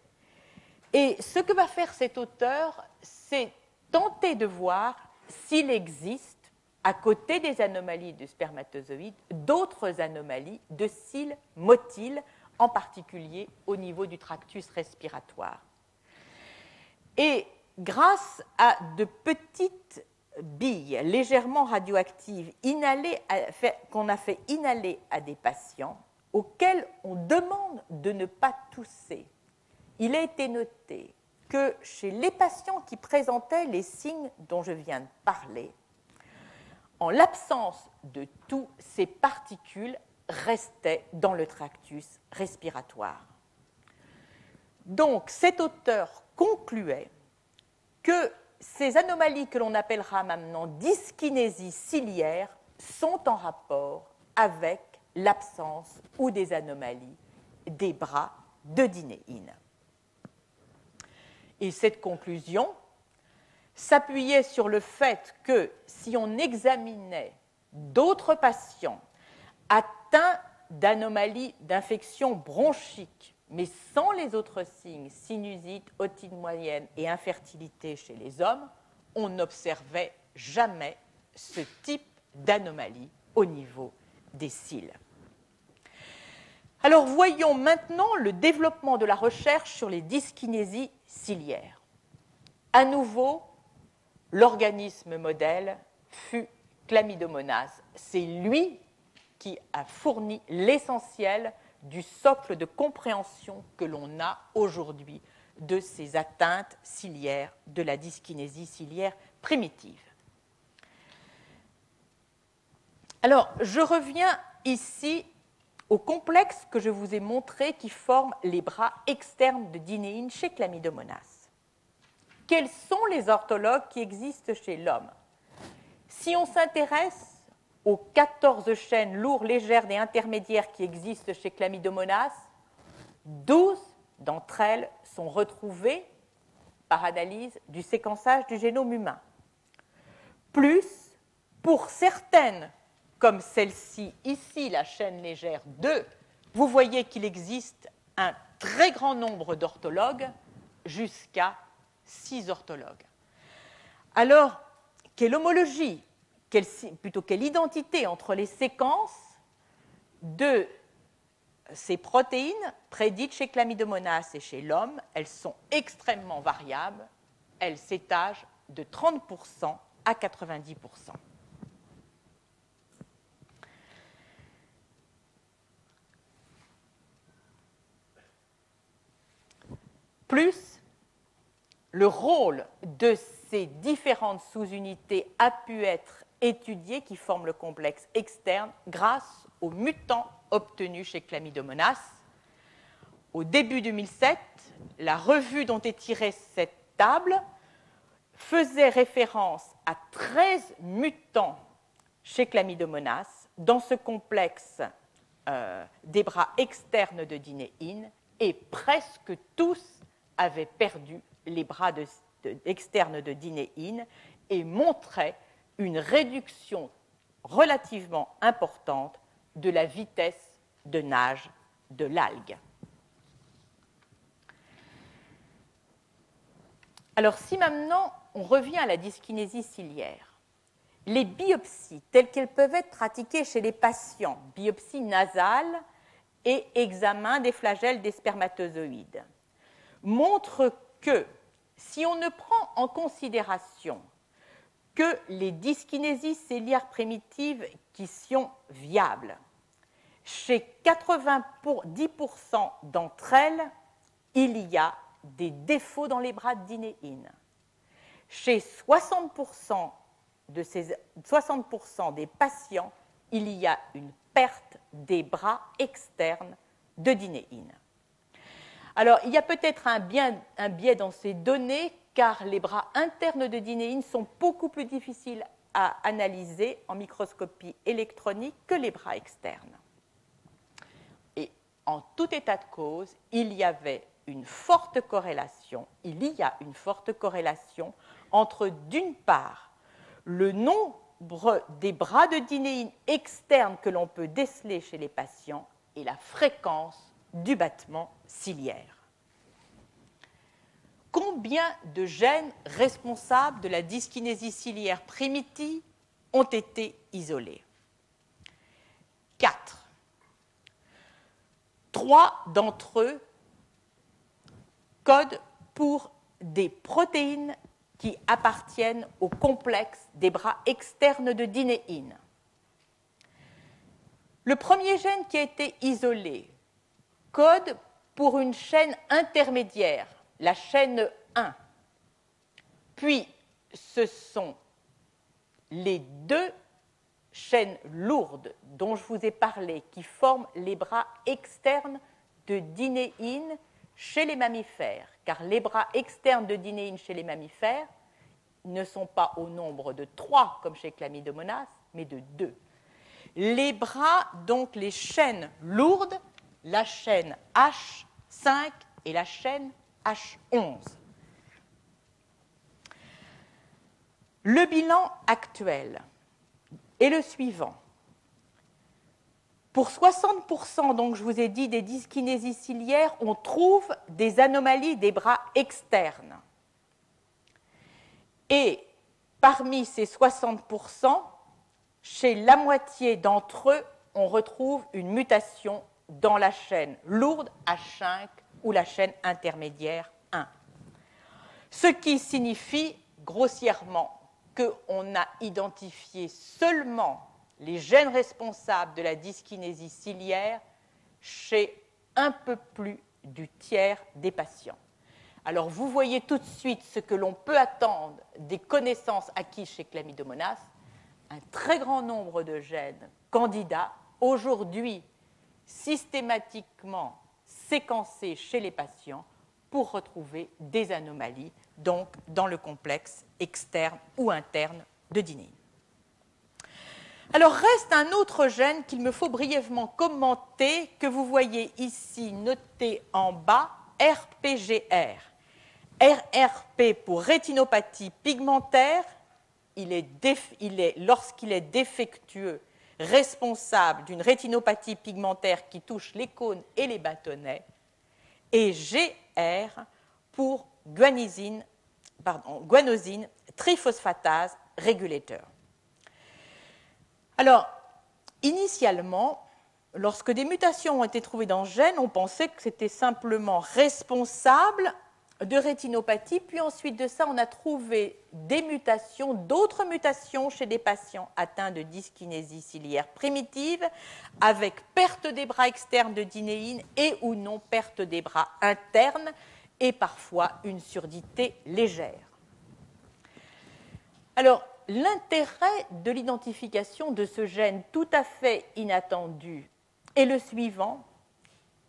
[SPEAKER 1] Et ce que va faire cet auteur, c'est tenter de voir s'il existe, à côté des anomalies de spermatozoïdes, d'autres anomalies de cils motiles, en particulier au niveau du tractus respiratoire. Et grâce à de petites billes légèrement radioactives qu'on a fait inhaler à des patients auxquels on demande de ne pas tousser, il a été noté que chez les patients qui présentaient les signes dont je viens de parler, en l'absence de tous ces particules, restaient dans le tractus respiratoire. Donc cet auteur concluait que ces anomalies que l'on appellera maintenant dyskinésie ciliaire sont en rapport avec l'absence ou des anomalies des bras de dinéine. Et cette conclusion s'appuyait sur le fait que si on examinait d'autres patients d'anomalies d'infection bronchique, mais sans les autres signes, sinusite, otite moyenne et infertilité chez les hommes, on n'observait jamais ce type d'anomalie au niveau des cils. Alors voyons maintenant le développement de la recherche sur les dyskinésies ciliaires. À nouveau, l'organisme modèle fut Chlamydomonas. C'est lui qui a fourni l'essentiel du socle de compréhension que l'on a aujourd'hui de ces atteintes ciliaires de la dyskinésie ciliaire primitive. Alors, je reviens ici au complexe que je vous ai montré qui forme les bras externes de dinéine chez Chlamydomonas. Quels sont les orthologues qui existent chez l'homme? Si on s'intéresse aux 14 chaînes lourdes, légères et intermédiaires qui existent chez Chlamydomonas, 12 d'entre elles sont retrouvées par analyse du séquençage du génome humain. Plus, pour certaines comme celle-ci, ici la chaîne légère 2, vous voyez qu'il existe un très grand nombre d'orthologues, jusqu'à 6 orthologues. Alors, quelle homologie, plutôt quelle identité entre les séquences de ces protéines prédites chez Chlamydomonas et chez l'homme, elles sont extrêmement variables, elles s'étagent de 30% à 90%. Plus, le rôle de ces différentes sous-unités a pu être étudié qui forment le complexe externe grâce aux mutants obtenus chez Chlamydomonas. Au début 2007, la revue dont est tirée cette table faisait référence à 13 mutants chez Chlamydomonas dans ce complexe euh, des bras externes de dinéine et presque tous avait perdu les bras externes de dinéine et montrait une réduction relativement importante de la vitesse de nage de l'algue. Alors si maintenant on revient à la dyskinésie ciliaire, les biopsies telles qu'elles peuvent être pratiquées chez les patients, biopsies nasales et examen des flagelles des spermatozoïdes, montre que si on ne prend en considération que les dyskinésies cellulaires primitives qui sont viables, chez 90% d'entre elles, il y a des défauts dans les bras de dinéine. Chez 60%, de ces, 60 des patients, il y a une perte des bras externes de dinéine. Alors, il y a peut-être un, biais dans ces données, car les bras internes de dinéine sont beaucoup plus difficiles à analyser en microscopie électronique que les bras externes. Et en tout état de cause, il y avait une forte corrélation, il y a une forte corrélation entre, d'une part, le nombre des bras de dinéine externes que l'on peut déceler chez les patients et la fréquence du battement ciliaire. Combien de gènes responsables de la dyskinésie ciliaire primitive ont été isolés? Quatre. Trois d'entre eux codent pour des protéines qui appartiennent au complexe des bras externes de dinéine. Le premier gène qui a été isolé, code pour une chaîne intermédiaire, la chaîne 1. Puis, ce sont les deux chaînes lourdes dont je vous ai parlé, qui forment les bras externes de dinéine chez les mammifères, car les bras externes de dinéine chez les mammifères ne sont pas au nombre de trois comme chez Chlamydomonas, mais de deux. Les bras, donc les chaînes lourdes, la chaîne H5 et la chaîne H11. Le bilan actuel est le suivant. Pour 60%, donc je vous ai dit, des dyskinésies ciliaires, on trouve des anomalies des bras externes. Et parmi ces 60%, chez la moitié d'entre eux, on retrouve une mutation dans la chaîne lourde H5 ou la chaîne intermédiaire 1. Ce qui signifie grossièrement qu'on a identifié seulement les gènes responsables de la dyskinésie ciliaire chez un peu plus du tiers des patients. Alors vous voyez tout de suite ce que l'on peut attendre des connaissances acquises chez Chlamydomonas, un très grand nombre de gènes candidats, aujourd'hui systématiquement séquencés chez les patients pour retrouver des anomalies, donc dans le complexe externe ou interne de Diné. Alors reste un autre gène qu'il me faut brièvement commenter, que vous voyez ici noté en bas, RPGR. RRP pour rétinopathie pigmentaire, il est lorsqu'il est défectueux, responsable d'une rétinopathie pigmentaire qui touche les cônes et les bâtonnets, et GR pour guanosine, triphosphatase régulateur. Alors, initialement, lorsque des mutations ont été trouvées dans le gène, on pensait que c'était simplement responsable de rétinopathie, puis ensuite de ça, on a trouvé des mutations, d'autres mutations chez des patients atteints de dyskinésie ciliaire primitive, avec perte des bras externes de dinéine et ou non perte des bras internes, et parfois une surdité légère. Alors, l'intérêt de l'identification de ce gène tout à fait inattendu est le suivant.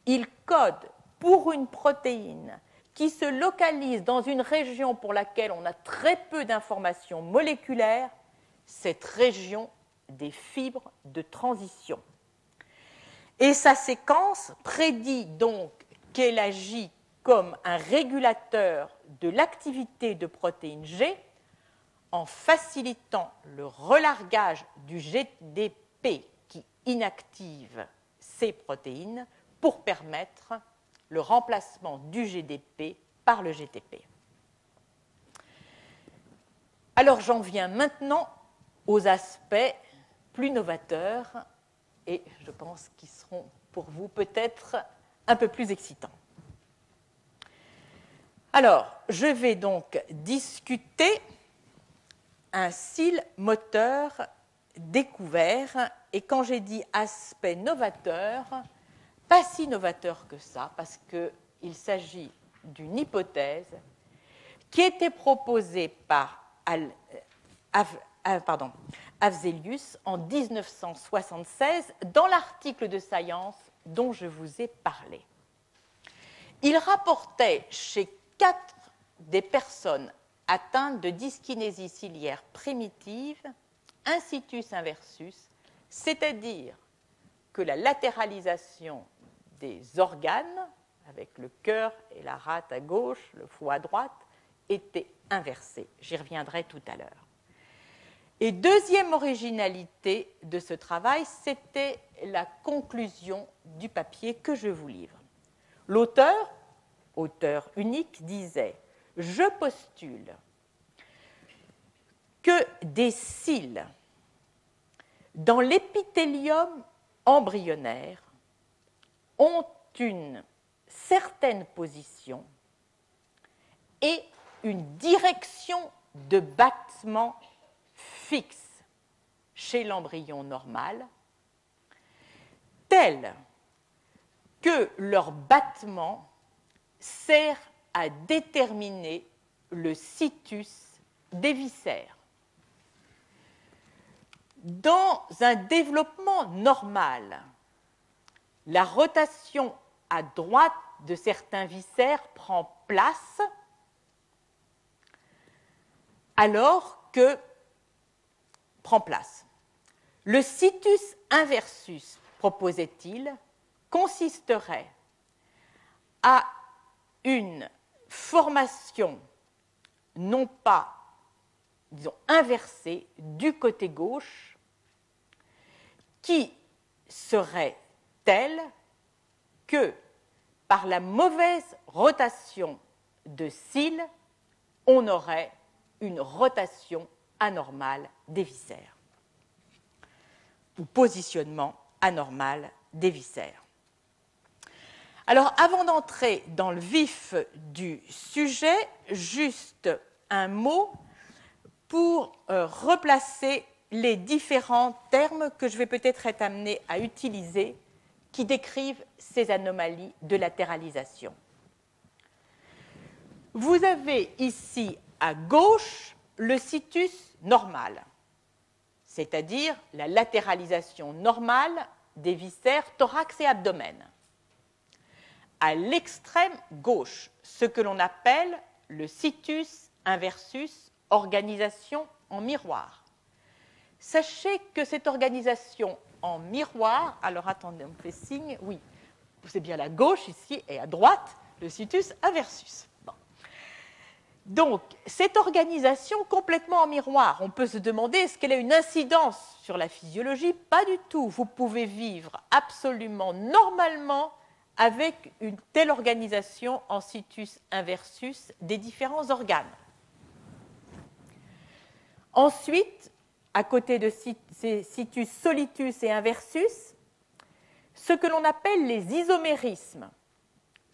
[SPEAKER 1] Il code pour une protéine qui se localise dans une région pour laquelle on a très peu d'informations moléculaires, cette région des fibres de transition. Et sa séquence prédit donc qu'elle agit comme un régulateur de l'activité de protéine G en facilitant le relargage du GDP qui inactive ces protéines pour permettre le remplacement du GDP par le GTP. Alors j'en viens maintenant aux aspects plus novateurs et je pense qu'ils seront pour vous peut-être un peu plus excitants. Alors, je vais donc discuter un cil moteur découvert et quand j'ai dit aspect novateur, pas si novateur que ça, parce qu'il s'agit d'une hypothèse qui été proposée par euh, Avzelius en 1976 dans l'article de Science dont je vous ai parlé. Il rapportait chez quatre des personnes atteintes de dyskinésie ciliaire primitive un situs inversus, c'est-à-dire que la latéralisation des organes, avec le cœur et la rate à gauche, le foie à droite, était inversée. J'y reviendrai tout à l'heure. Et deuxième originalité de ce travail, c'était la conclusion du papier que je vous livre. L'auteur, auteur unique, disait Je postule que des cils dans l'épithélium embryonnaire ont une certaine position et une direction de battement fixe chez l'embryon normal, tel que leur battement sert à déterminer le situs des viscères. Dans un développement normal, la rotation à droite de certains viscères prend place alors que prend place. Le situs inversus, proposait-il, consisterait à une formation non pas, disons, inversée du côté gauche, qui serait telle que, par la mauvaise rotation de cils, on aurait une rotation anormale des viscères, ou positionnement anormal des viscères. Alors, avant d'entrer dans le vif du sujet, juste un mot pour euh, replacer les différents termes que je vais peut-être être amené à utiliser qui décrivent ces anomalies de latéralisation. Vous avez ici à gauche le situs normal, c'est-à-dire la latéralisation normale des viscères thorax et abdomen à l'extrême gauche, ce que l'on appelle le situs inversus organisation en miroir. Sachez que cette organisation en miroir, alors attendez, on fait signe, oui, c'est bien la gauche ici et à droite, le situs inversus. Donc, cette organisation complètement en miroir, on peut se demander est-ce qu'elle a une incidence sur la physiologie? Pas du tout. Vous pouvez vivre absolument normalement avec une telle organisation en situs inversus des différents organes. Ensuite, à côté de situs solitus et inversus, ce que l'on appelle les isomérismes,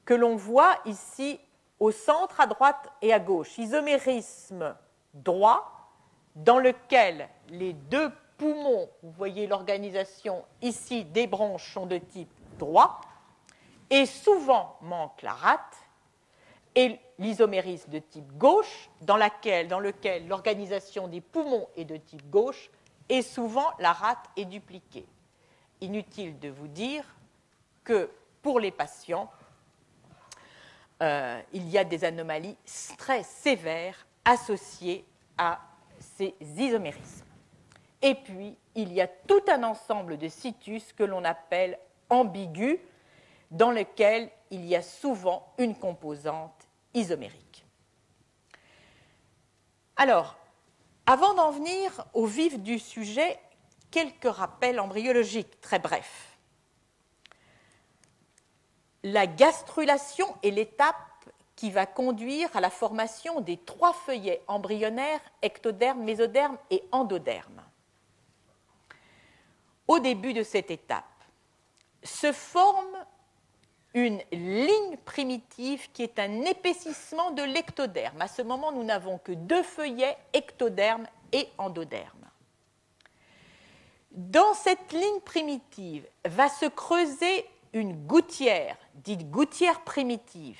[SPEAKER 1] que l'on voit ici au centre, à droite et à gauche. Isomérisme droit, dans lequel les deux poumons, vous voyez l'organisation ici des branches sont de type droit, et souvent manque la rate, et l'isomérisme de type gauche, dans, lequel l'organisation des poumons est de type gauche, et souvent la rate est dupliquée. Inutile de vous dire que pour les patients, euh, il y a des anomalies très sévères associées à ces isomérismes. Et puis, il y a tout un ensemble de situs que l'on appelle ambigus, dans lequel il y a souvent une composante isomérique. Alors, avant d'en venir au vif du sujet, quelques rappels embryologiques très brefs. La gastrulation est l'étape qui va conduire à la formation des trois feuillets embryonnaires ectoderme, mésoderme et endoderme. Au début de cette étape, se forme une ligne primitive qui est un épaississement de l'ectoderme. À ce moment, nous n'avons que deux feuillets, ectoderme et endoderme. Dans cette ligne primitive va se creuser une gouttière, dite gouttière primitive,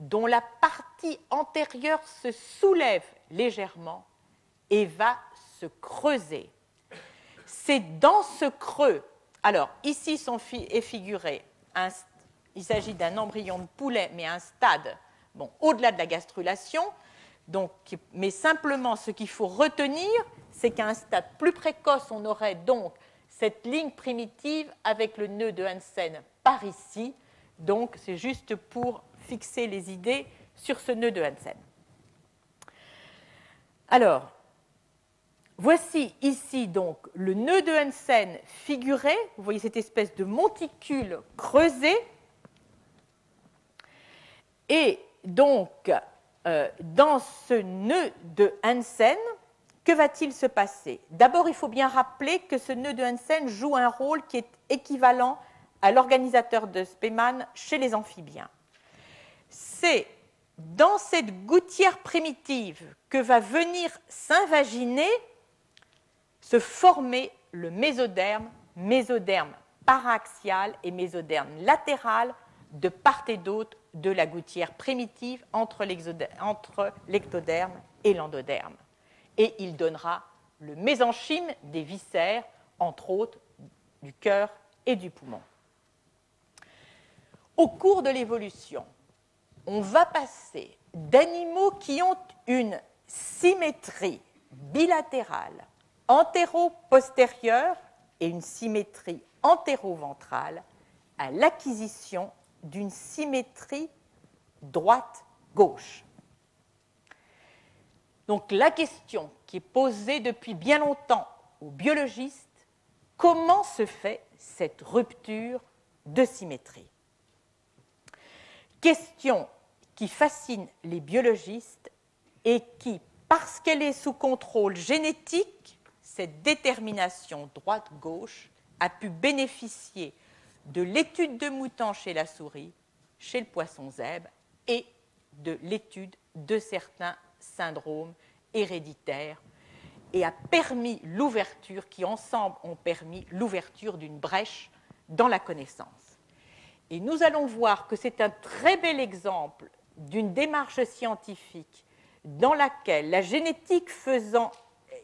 [SPEAKER 1] dont la partie antérieure se soulève légèrement et va se creuser. C'est dans ce creux, alors ici est figuré un il s'agit d'un embryon de poulet, mais à un stade bon, au-delà de la gastrulation. Mais simplement, ce qu'il faut retenir, c'est qu'à un stade plus précoce, on aurait donc cette ligne primitive avec le nœud de Hansen par ici. Donc, c'est juste pour fixer les idées sur ce nœud de Hansen. Alors, voici ici donc le nœud de Hansen figuré. Vous voyez cette espèce de monticule creusé et donc, euh, dans ce nœud de Hansen, que va-t-il se passer? D'abord, il faut bien rappeler que ce nœud de Hansen joue un rôle qui est équivalent à l'organisateur de Spemann chez les amphibiens. C'est dans cette gouttière primitive que va venir s'invaginer, se former le mésoderme, mésoderme paraxial et mésoderme latéral de part et d'autre de la gouttière primitive entre l'ectoderme et l'endoderme. Et il donnera le mésenchyme des viscères, entre autres du cœur et du poumon. Au cours de l'évolution, on va passer d'animaux qui ont une symétrie bilatérale antéro-postérieure et une symétrie antéro-ventrale à l'acquisition d'une symétrie droite-gauche. Donc la question qui est posée depuis bien longtemps aux biologistes, comment se fait cette rupture de symétrie? Question qui fascine les biologistes et qui, parce qu'elle est sous contrôle génétique, cette détermination droite-gauche a pu bénéficier de l'étude de moutons chez la souris, chez le poisson zèbre et de l'étude de certains syndromes héréditaires et a permis l'ouverture, qui ensemble ont permis l'ouverture d'une brèche dans la connaissance. Et nous allons voir que c'est un très bel exemple d'une démarche scientifique dans laquelle la génétique faisant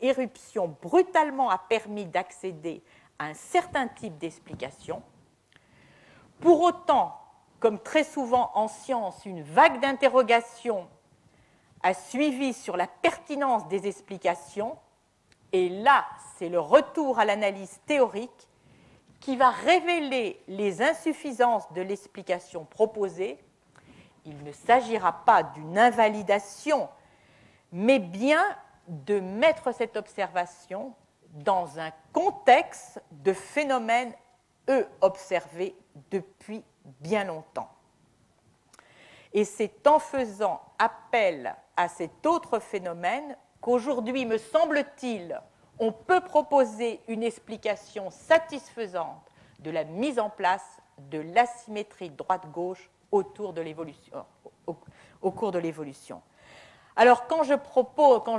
[SPEAKER 1] éruption brutalement a permis d'accéder à un certain type d'explication. Pour autant, comme très souvent en science, une vague d'interrogations a suivi sur la pertinence des explications, et là, c'est le retour à l'analyse théorique qui va révéler les insuffisances de l'explication proposée. Il ne s'agira pas d'une invalidation, mais bien de mettre cette observation dans un contexte de phénomènes, eux, observés depuis bien longtemps. Et c'est en faisant appel à cet autre phénomène qu'aujourd'hui, me semble-t-il, on peut proposer une explication satisfaisante de la mise en place de l'asymétrie droite-gauche autour de l'évolution, au, cours de l'évolution. Alors, quand je propose, quand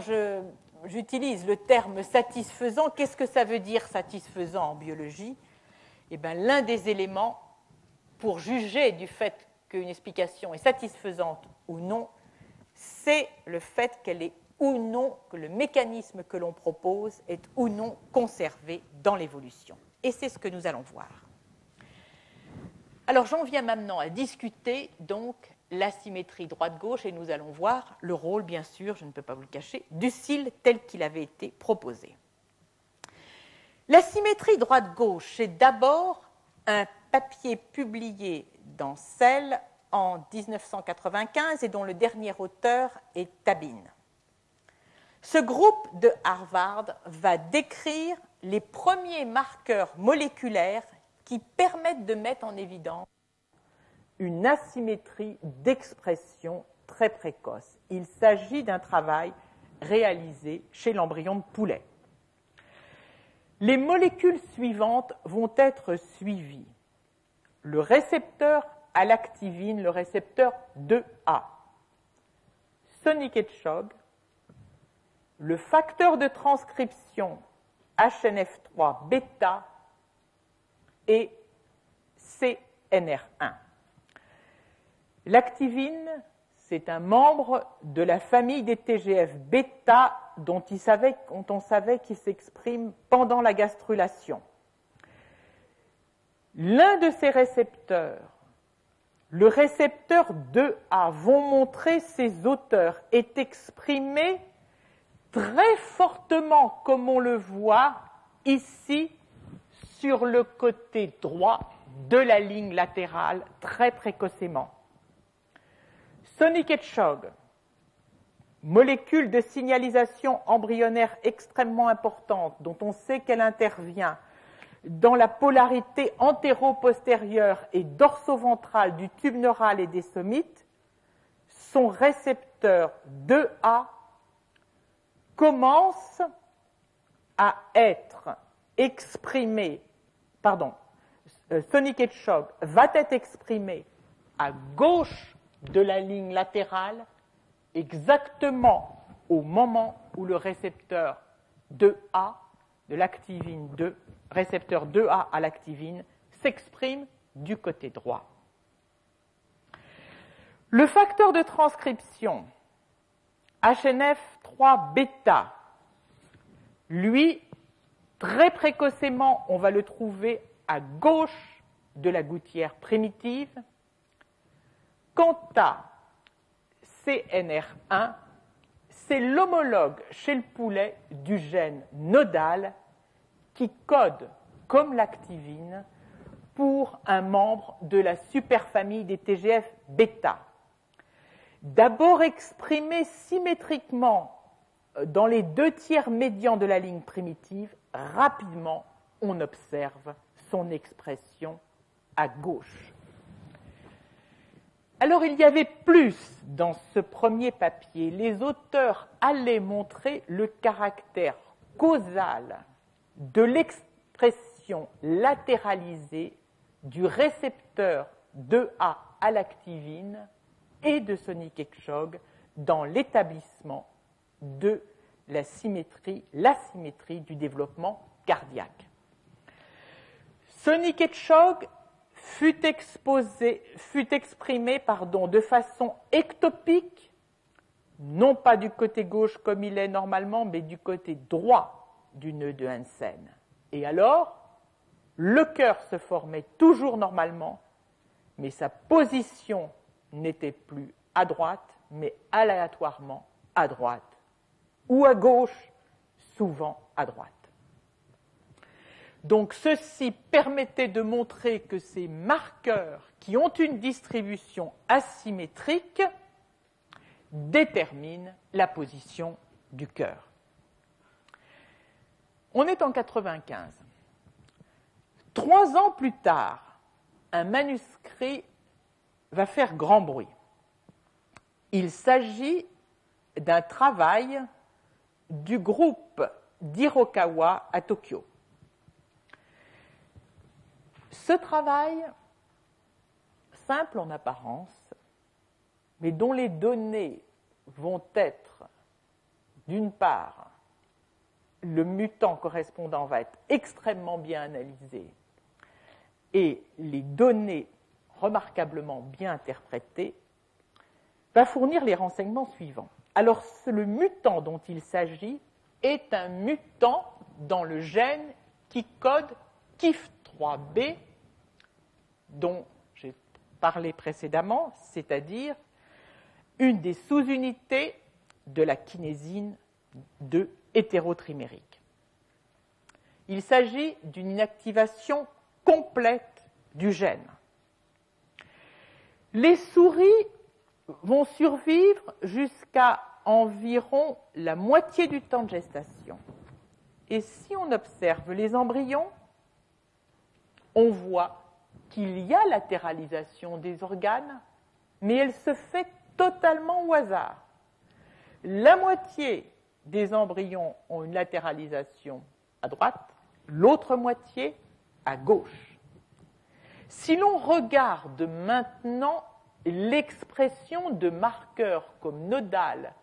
[SPEAKER 1] j'utilise le terme satisfaisant, qu'est-ce que ça veut dire satisfaisant en biologie? Eh bien, l'un des éléments pour juger du fait qu'une explication est satisfaisante ou non, c'est le fait qu'elle est ou non, que le mécanisme que l'on propose est ou non conservé dans l'évolution. Et c'est ce que nous allons voir. Alors j'en viens maintenant à discuter donc la symétrie droite-gauche et nous allons voir le rôle, bien sûr, je ne peux pas vous le cacher, du cil tel qu'il avait été proposé. La symétrie droite-gauche, c'est d'abord un papier publié dans Cell en 1995 et dont le dernier auteur est Tabin. Ce groupe de Harvard va décrire les premiers marqueurs moléculaires qui permettent de mettre en évidence une asymétrie d'expression très précoce. Il s'agit d'un travail réalisé chez l'embryon de poulet. Les molécules suivantes vont être suivies. Le récepteur à l'activine, le récepteur 2A. Sonic Hedgehog, le facteur de transcription HNF3 bêta et CNR1. L'activine, c'est un membre de la famille des TGF bêta dont, on savait qu'il s'exprime pendant la gastrulation. L'un de ces récepteurs, le récepteur 2A, vont montrer ses auteurs, est exprimé très fortement, comme on le voit ici, sur le côté droit de la ligne latérale, très précocement. Sonic Hedgehog, molécule de signalisation embryonnaire extrêmement importante, dont on sait qu'elle intervient dans la polarité antéro-postérieure et dorso-ventrale du tube neural et des somites, son récepteur 2A commence à être exprimé, pardon, euh, Sonic Hedgehog va être exprimé à gauche de la ligne latérale exactement au moment où le récepteur 2A de l'activine 2, récepteur 2A à l'activine, s'exprime du côté droit. Le facteur de transcription HNF3 bêta, Lui, très précocement, on va le trouver à gauche de la gouttière primitive. Quant à CNR1, c'est l'homologue chez le poulet du gène nodal qui code comme l'activine pour un membre de la superfamille des TGF bêta. D'abord exprimé symétriquement dans les deux tiers médians de la ligne primitive, rapidement on observe son expression à gauche. Alors il y avait plus dans ce premier papier. Les auteurs allaient montrer le caractère causal de l'expression latéralisée du récepteur 2A à l'activine et de Sonic Ekshog dans l'établissement de la symétrie, l'asymétrie du développement cardiaque. Sonic Ekshog fut, exprimé de façon ectopique, non pas du côté gauche comme il est normalement, mais du côté droit du nœud de Hansen. Et alors, le cœur se formait toujours normalement, mais sa position n'était plus à droite, mais aléatoirement à droite, ou à gauche, souvent à droite. Donc ceci permettait de montrer que ces marqueurs qui ont une distribution asymétrique déterminent la position du cœur. On est en 95. Trois ans plus tard, un manuscrit va faire grand bruit. Il s'agit d'un travail du groupe d'Hirokawa à Tokyo. Ce travail, simple en apparence, mais dont les données vont être, d'une part, le mutant correspondant va être extrêmement bien analysé et les données remarquablement bien interprétées, va fournir les renseignements suivants. Alors, le mutant dont il s'agit est un mutant dans le gène qui code KIF3B, dont j'ai parlé précédemment, c'est-à-dire une des sous-unités de la kinésine de hétérotrimérique. Il s'agit d'une inactivation complète du gène. Les souris vont survivre jusqu'à environ la moitié du temps de gestation. Et si on observe les embryons, on voit qu'il y a latéralisation des organes, mais elle se fait totalement au hasard. La moitié des embryons ont une latéralisation à droite, l'autre moitié à gauche. Si l'on regarde maintenant l'expression de marqueurs comme nodal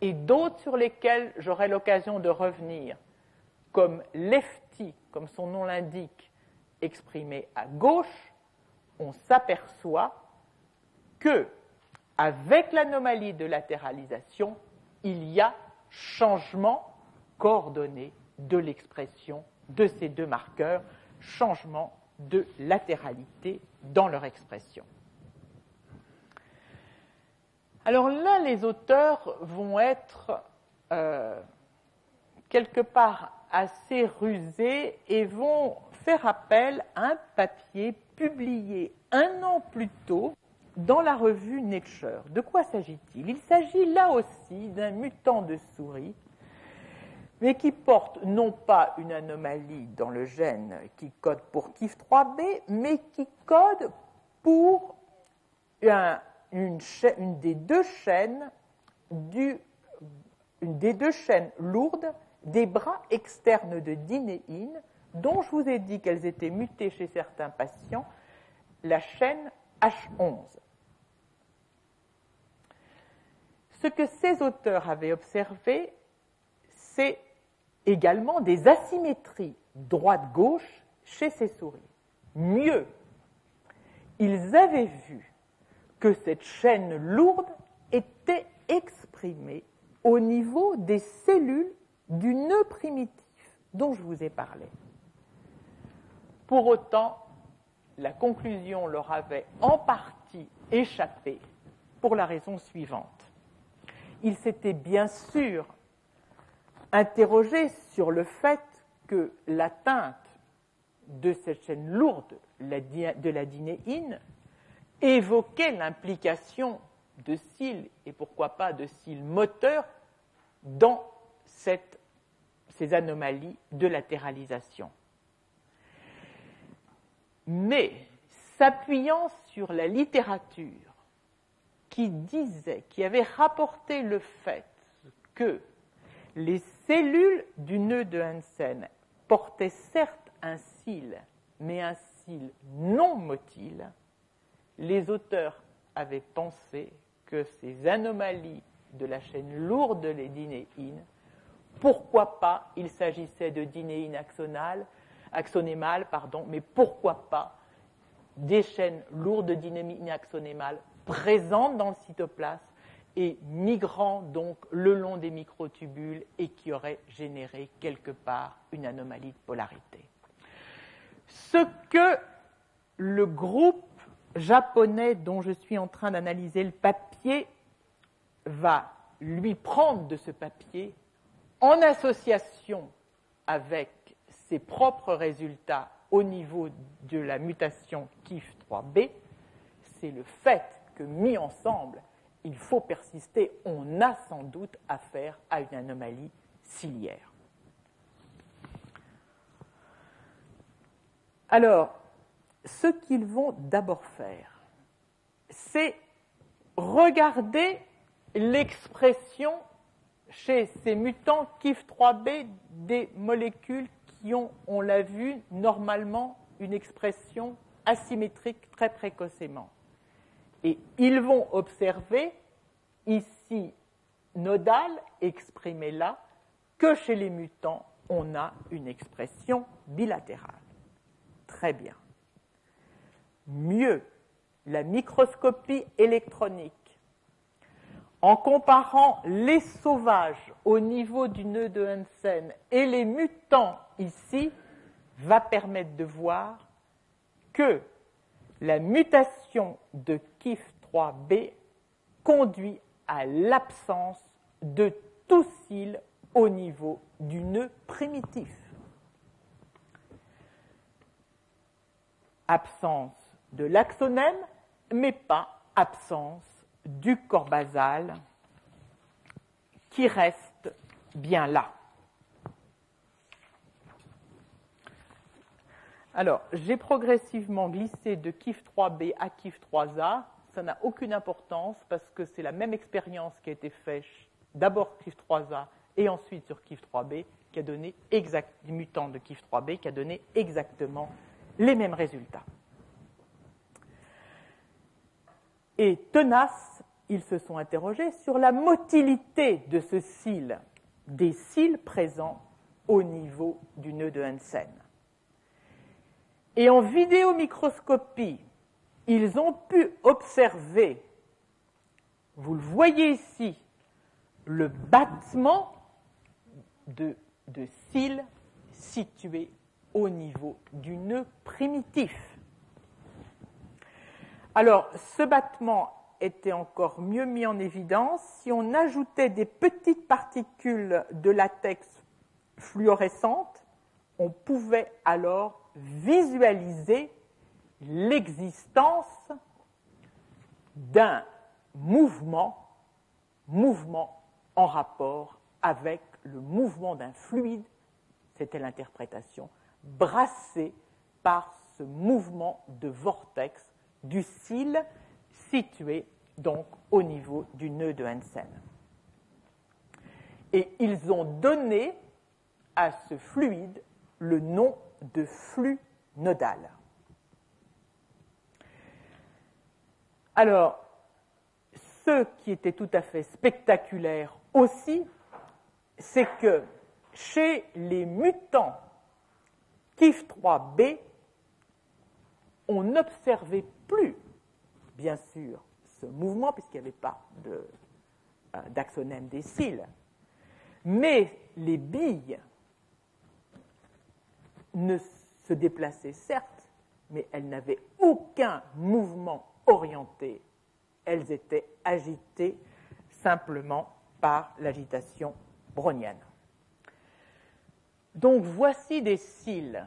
[SPEAKER 1] et d'autres sur lesquels j'aurai l'occasion de revenir, comme lefty, comme son nom l'indique, exprimé à gauche, on s'aperçoit que, avec l'anomalie de latéralisation, il y a changement coordonné de l'expression de ces deux marqueurs, changement de latéralité dans leur expression. Alors là, les auteurs vont être euh, quelque part assez rusés et vont faire appel à un papier publié un an plus tôt dans la revue Nature. De quoi s'agit-il? Il s'agit là aussi d'un mutant de souris, mais qui porte non pas une anomalie dans le gène qui code pour KIF3B, mais qui code pour une, des deux chaînes des deux chaînes lourdes des bras externes de dinéine, dont je vous ai dit qu'elles étaient mutées chez certains patients, la chaîne H11. Ce que ces auteurs avaient observé, c'est également des asymétries droite-gauche chez ces souris. Mieux, ils avaient vu que cette chaîne lourde était exprimée au niveau des cellules du nœud primitif. dont je vous ai parlé. Pour autant, la conclusion leur avait en partie échappé pour la raison suivante. Ils s'étaient bien sûr interrogés sur le fait que l'atteinte de cette chaîne lourde de la dinéine évoquait l'implication de cils et pourquoi pas de cils moteurs dans ces anomalies de latéralisation. Mais s'appuyant sur la littérature qui disait, qui avait rapporté le fait que les cellules du nœud de Hansen portaient certes un cil, mais un cil non motile, les auteurs avaient pensé que ces anomalies de la chaîne lourde des dinéines, pourquoi pas il s'agissait de dinéines axonales, axonémales, pardon, mais pourquoi pas des chaînes lourdes de dinéines axonémales présentes dans le cytoplasme et migrant donc le long des microtubules et qui auraient généré quelque part une anomalie de polarité. Ce que le groupe japonais dont je suis en train d'analyser le papier va lui prendre de ce papier en association avec propres résultats au niveau de la mutation KIF3B, c'est le fait que mis ensemble, il faut persister, on a sans doute affaire à une anomalie ciliaire. Alors, ce qu'ils vont d'abord faire, c'est regarder l'expression chez ces mutants KIF3B des molécules on l'a vu, normalement une expression asymétrique très précocement. Et ils vont observer ici nodal exprimé là que chez les mutants, on a une expression bilatérale. Très bien. Mieux, la microscopie électronique en comparant les sauvages au niveau du nœud de Hansen et les mutants ici, va permettre de voir que la mutation de KIF3B conduit à l'absence de tout au niveau du nœud primitif. Absence de l'axonème, mais pas absence du corps basal qui reste bien là. Alors, j'ai progressivement glissé de KIF 3B à KIF 3A. Ça n'a aucune importance parce que c'est la même expérience qui a été faite d'abord KIF 3A et ensuite sur KIF 3B qui a donné exact, mutant de KIF 3B qui a donné exactement les mêmes résultats. Et tenace, ils se sont interrogés sur la motilité de ce cil, des cils présents au niveau du nœud de Hansen. Et en vidéomicroscopie, ils ont pu observer, vous le voyez ici, le battement de, de cils situés au niveau du nœud primitif. Alors, ce battement était encore mieux mis en évidence si on ajoutait des petites particules de latex fluorescentes. On pouvait alors visualiser l'existence d'un mouvement, mouvement en rapport avec le mouvement d'un fluide, c'était l'interprétation, brassé par ce mouvement de vortex du cil situé donc au niveau du nœud de Hansen. Et ils ont donné à ce fluide le nom de flux nodal. Alors, ce qui était tout à fait spectaculaire aussi, c'est que chez les mutants KIF3B, on n'observait plus bien sûr, ce mouvement, puisqu'il n'y avait pas euh, d'axonème des cils. Mais les billes ne se déplaçaient certes, mais elles n'avaient aucun mouvement orienté. Elles étaient agitées simplement par l'agitation brownienne. Donc voici des cils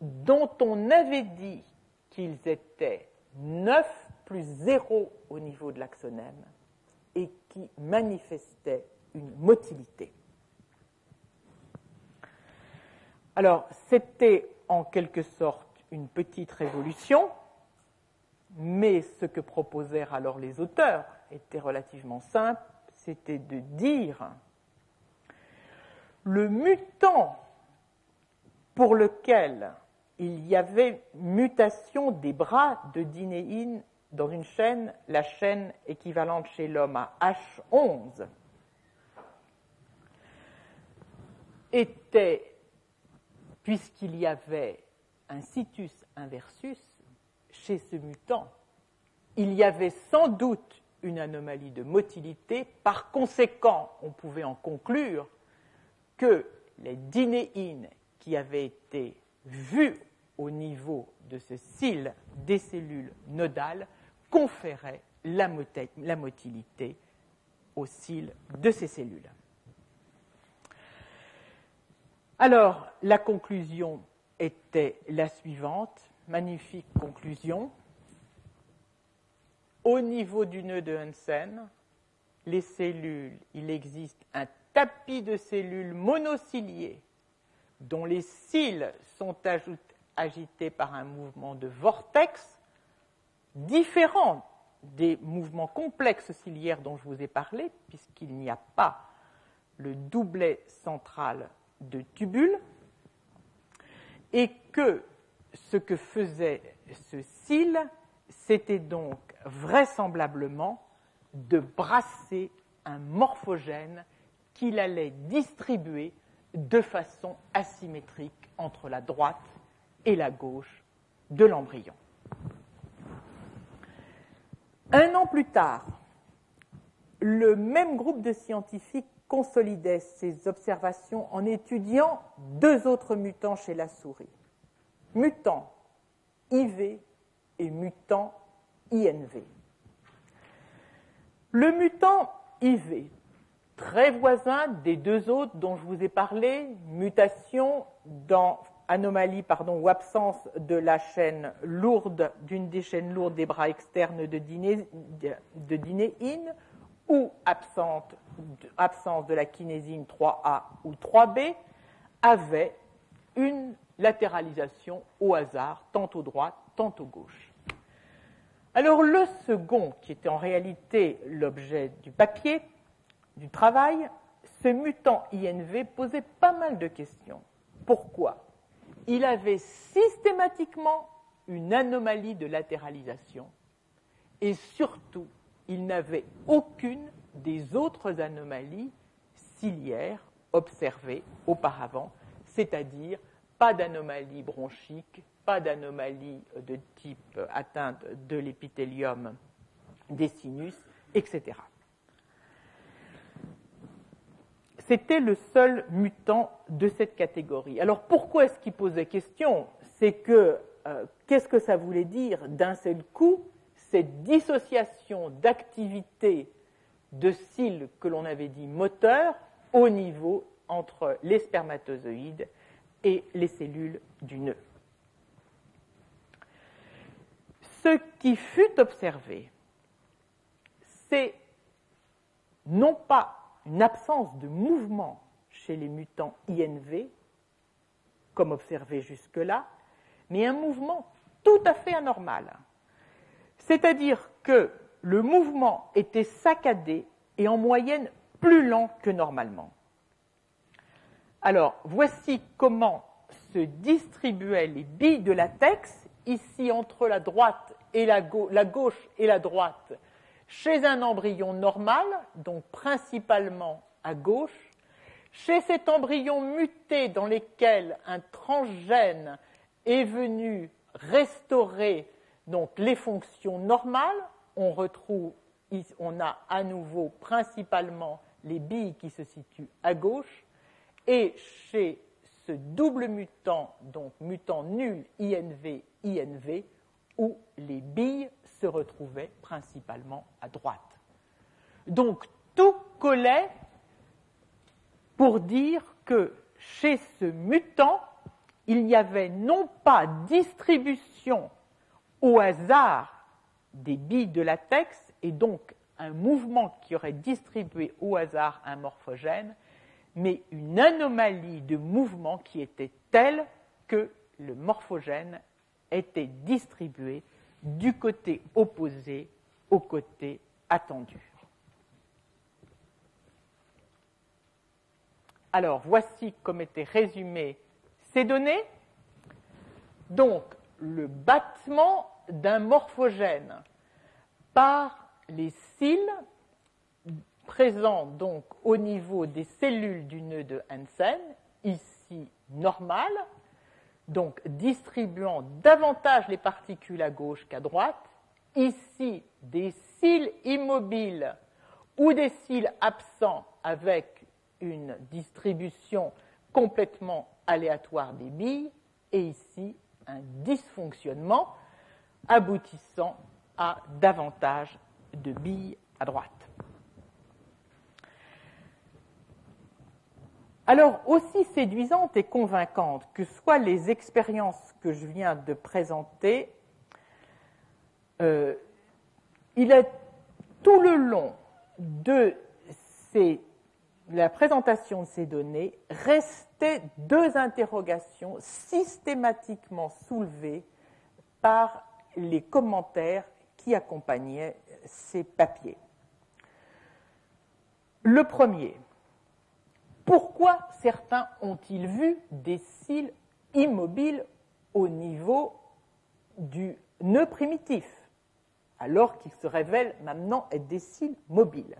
[SPEAKER 1] dont on avait dit qu'ils étaient 9 plus 0 au niveau de l'axonème et qui manifestaient une motilité. Alors, c'était en quelque sorte une petite révolution, mais ce que proposèrent alors les auteurs était relativement simple, c'était de dire le mutant pour lequel il y avait mutation des bras de dinéine dans une chaîne, la chaîne équivalente chez l'homme à H11, était, puisqu'il y avait un situs inversus chez ce mutant, il y avait sans doute une anomalie de motilité. Par conséquent, on pouvait en conclure que les dinéines qui avaient été vues au niveau de ce cil des cellules nodales conféraient la, motilité au cil de ces cellules. Alors, la conclusion était la suivante, magnifique conclusion. Au niveau du nœud de Hansen, les cellules, il existe un tapis de cellules monociliées dont les cils sont agités par un mouvement de vortex différent des mouvements complexes ciliaires dont je vous ai parlé, puisqu'il n'y a pas le doublet central de tubule, et que ce que faisait ce cil, c'était donc vraisemblablement de brasser un morphogène qu'il allait distribuer de façon asymétrique entre la droite et la gauche de l'embryon. Un an plus tard, le même groupe de scientifiques consolidait ses observations en étudiant deux autres mutants chez la souris. Mutant IV et mutant INV. Le mutant IV, très voisin des deux autres dont je vous ai parlé, mutation dans anomalie pardon, ou absence de la chaîne lourde, d'une des chaînes lourdes des bras externes de, dinéine, ou absente, absence de la kinésine 3A ou 3B, avait une latéralisation au hasard, tantôt droite, tantôt gauche. Alors le second, qui était en réalité l'objet du papier, du travail, ce mutant INV posait pas mal de questions. Pourquoi? Il avait systématiquement une anomalie de latéralisation et surtout, il n'avait aucune des autres anomalies ciliaires observées auparavant, c'est-à-dire pas d'anomalie bronchique, pas d'anomalie de type atteinte de l'épithélium des sinus, etc. C'était le seul mutant de cette catégorie. Alors pourquoi est-ce qu'il posait question? C'est que euh, qu'est-ce que ça voulait dire d'un seul coup cette dissociation d'activité de cils que l'on avait dit moteurs au niveau entre les spermatozoïdes et les cellules du nœud? Ce qui fut observé, c'est non pas une absence de mouvement chez les mutants INV, comme observé jusque-là, mais un mouvement tout à fait anormal. C'est-à-dire que le mouvement était saccadé et en moyenne plus lent que normalement. Alors, voici comment se distribuaient les billes de latex, ici entre la droite et la, la gauche et la droite, chez un embryon normal, donc principalement à gauche, chez cet embryon muté dans lequel un transgène est venu restaurer donc les fonctions normales, on retrouve, on a à nouveau principalement les billes qui se situent à gauche, et chez ce double mutant, donc mutant nul INV, INV, où les billes se retrouvaient principalement à droite. Donc tout collait pour dire que chez ce mutant, il y avait non pas distribution au hasard des billes de latex et donc un mouvement qui aurait distribué au hasard un morphogène, mais une anomalie de mouvement qui était telle que le morphogène était distribué du côté opposé au côté attendu. Alors, voici comme étaient résumées ces données. Donc, le battement d'un morphogène par les cils présents donc au niveau des cellules du nœud de Hansen, ici normal, donc distribuant davantage les particules à gauche qu'à droite, ici des cils immobiles ou des cils absents avec une distribution complètement aléatoire des billes, et ici un dysfonctionnement aboutissant à davantage de billes à droite. Alors, aussi séduisantes et convaincantes que soient les expériences que je viens de présenter, euh, il est tout le long de la présentation de ces données restait deux interrogations systématiquement soulevées par les commentaires qui accompagnaient ces papiers. Le premier, pourquoi certains ont-ils vu des cils immobiles au niveau du nœud primitif, alors qu'ils se révèlent maintenant être des cils mobiles?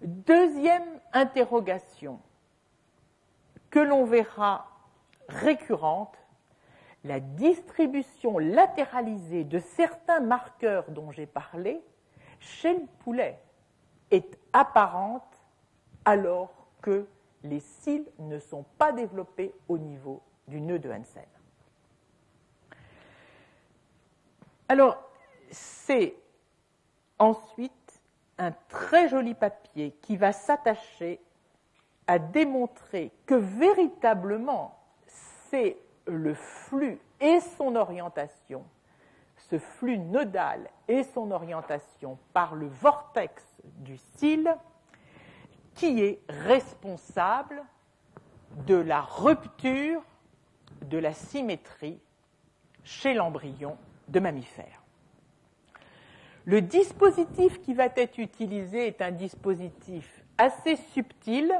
[SPEAKER 1] Deuxième interrogation que l'on verra récurrente, la distribution latéralisée de certains marqueurs dont j'ai parlé chez le poulet est apparente alors que les cils ne sont pas développés au niveau du nœud de Hansen. Alors, c'est ensuite un très joli papier qui va s'attacher à démontrer que véritablement c'est le flux et son orientation, ce flux nodal et son orientation par le vortex du cil qui est responsable de la rupture de la symétrie chez l'embryon de mammifère. Le dispositif qui va être utilisé est un dispositif assez subtil,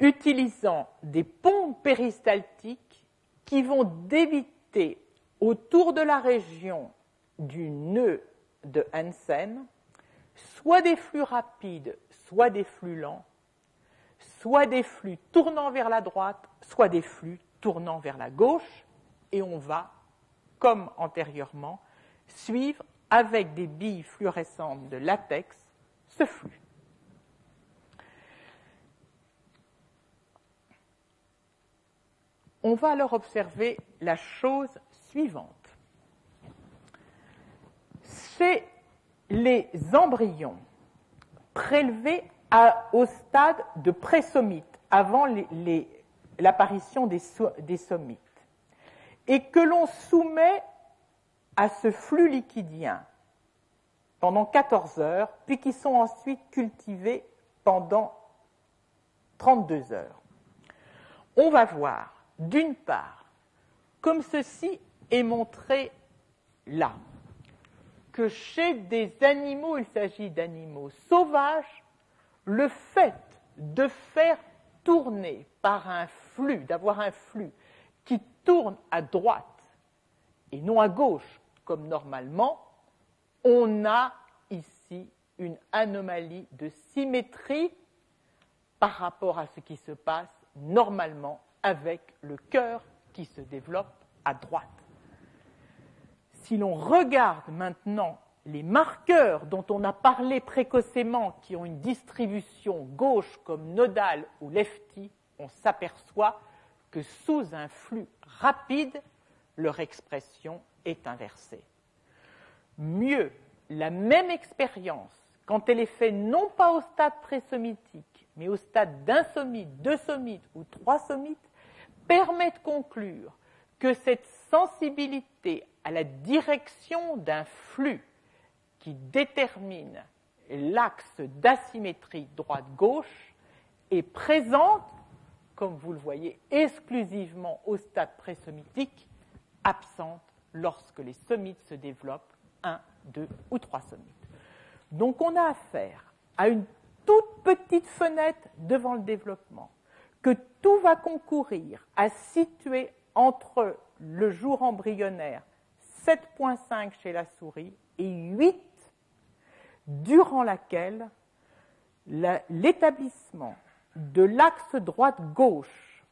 [SPEAKER 1] utilisant des pompes péristaltiques qui vont débiter autour de la région du nœud de Hansen soit des flux rapides, soit des flux lents, soit des flux tournant vers la droite, soit des flux tournant vers la gauche, et on va, comme antérieurement, suivre avec des billes fluorescentes de latex ce flux. On va alors observer la chose suivante. C'est les embryons prélevés au stade de présomite, avant l'apparition des, des somites, et que l'on soumet à ce flux liquidien pendant 14 heures, puis qui sont ensuite cultivés pendant 32 heures. On va voir, d'une part, comme ceci est montré là, que chez des animaux, il s'agit d'animaux sauvages, le fait de faire tourner par un flux, d'avoir un flux qui tourne à droite et non à gauche, comme normalement, on a ici une anomalie de symétrie par rapport à ce qui se passe normalement avec le cœur qui se développe à droite si l'on regarde maintenant les marqueurs dont on a parlé précocement, qui ont une distribution gauche comme nodale ou lefty, on s'aperçoit que sous un flux rapide, leur expression est inversée. Mieux, la même expérience, quand elle est faite non pas au stade présomitique, mais au stade d'un somite, deux sommites ou trois sommites, permet de conclure que cette sensibilité à la direction d'un flux qui détermine l'axe d'asymétrie droite-gauche est présente, comme vous le voyez, exclusivement au stade présomitique, absente lorsque les sommites se développent, un, deux ou trois sommites. Donc on a affaire à une toute petite fenêtre devant le développement, que tout va concourir à situer entre le jour embryonnaire 7.5 chez la souris et 8 durant laquelle l'établissement de l'axe droite-gauche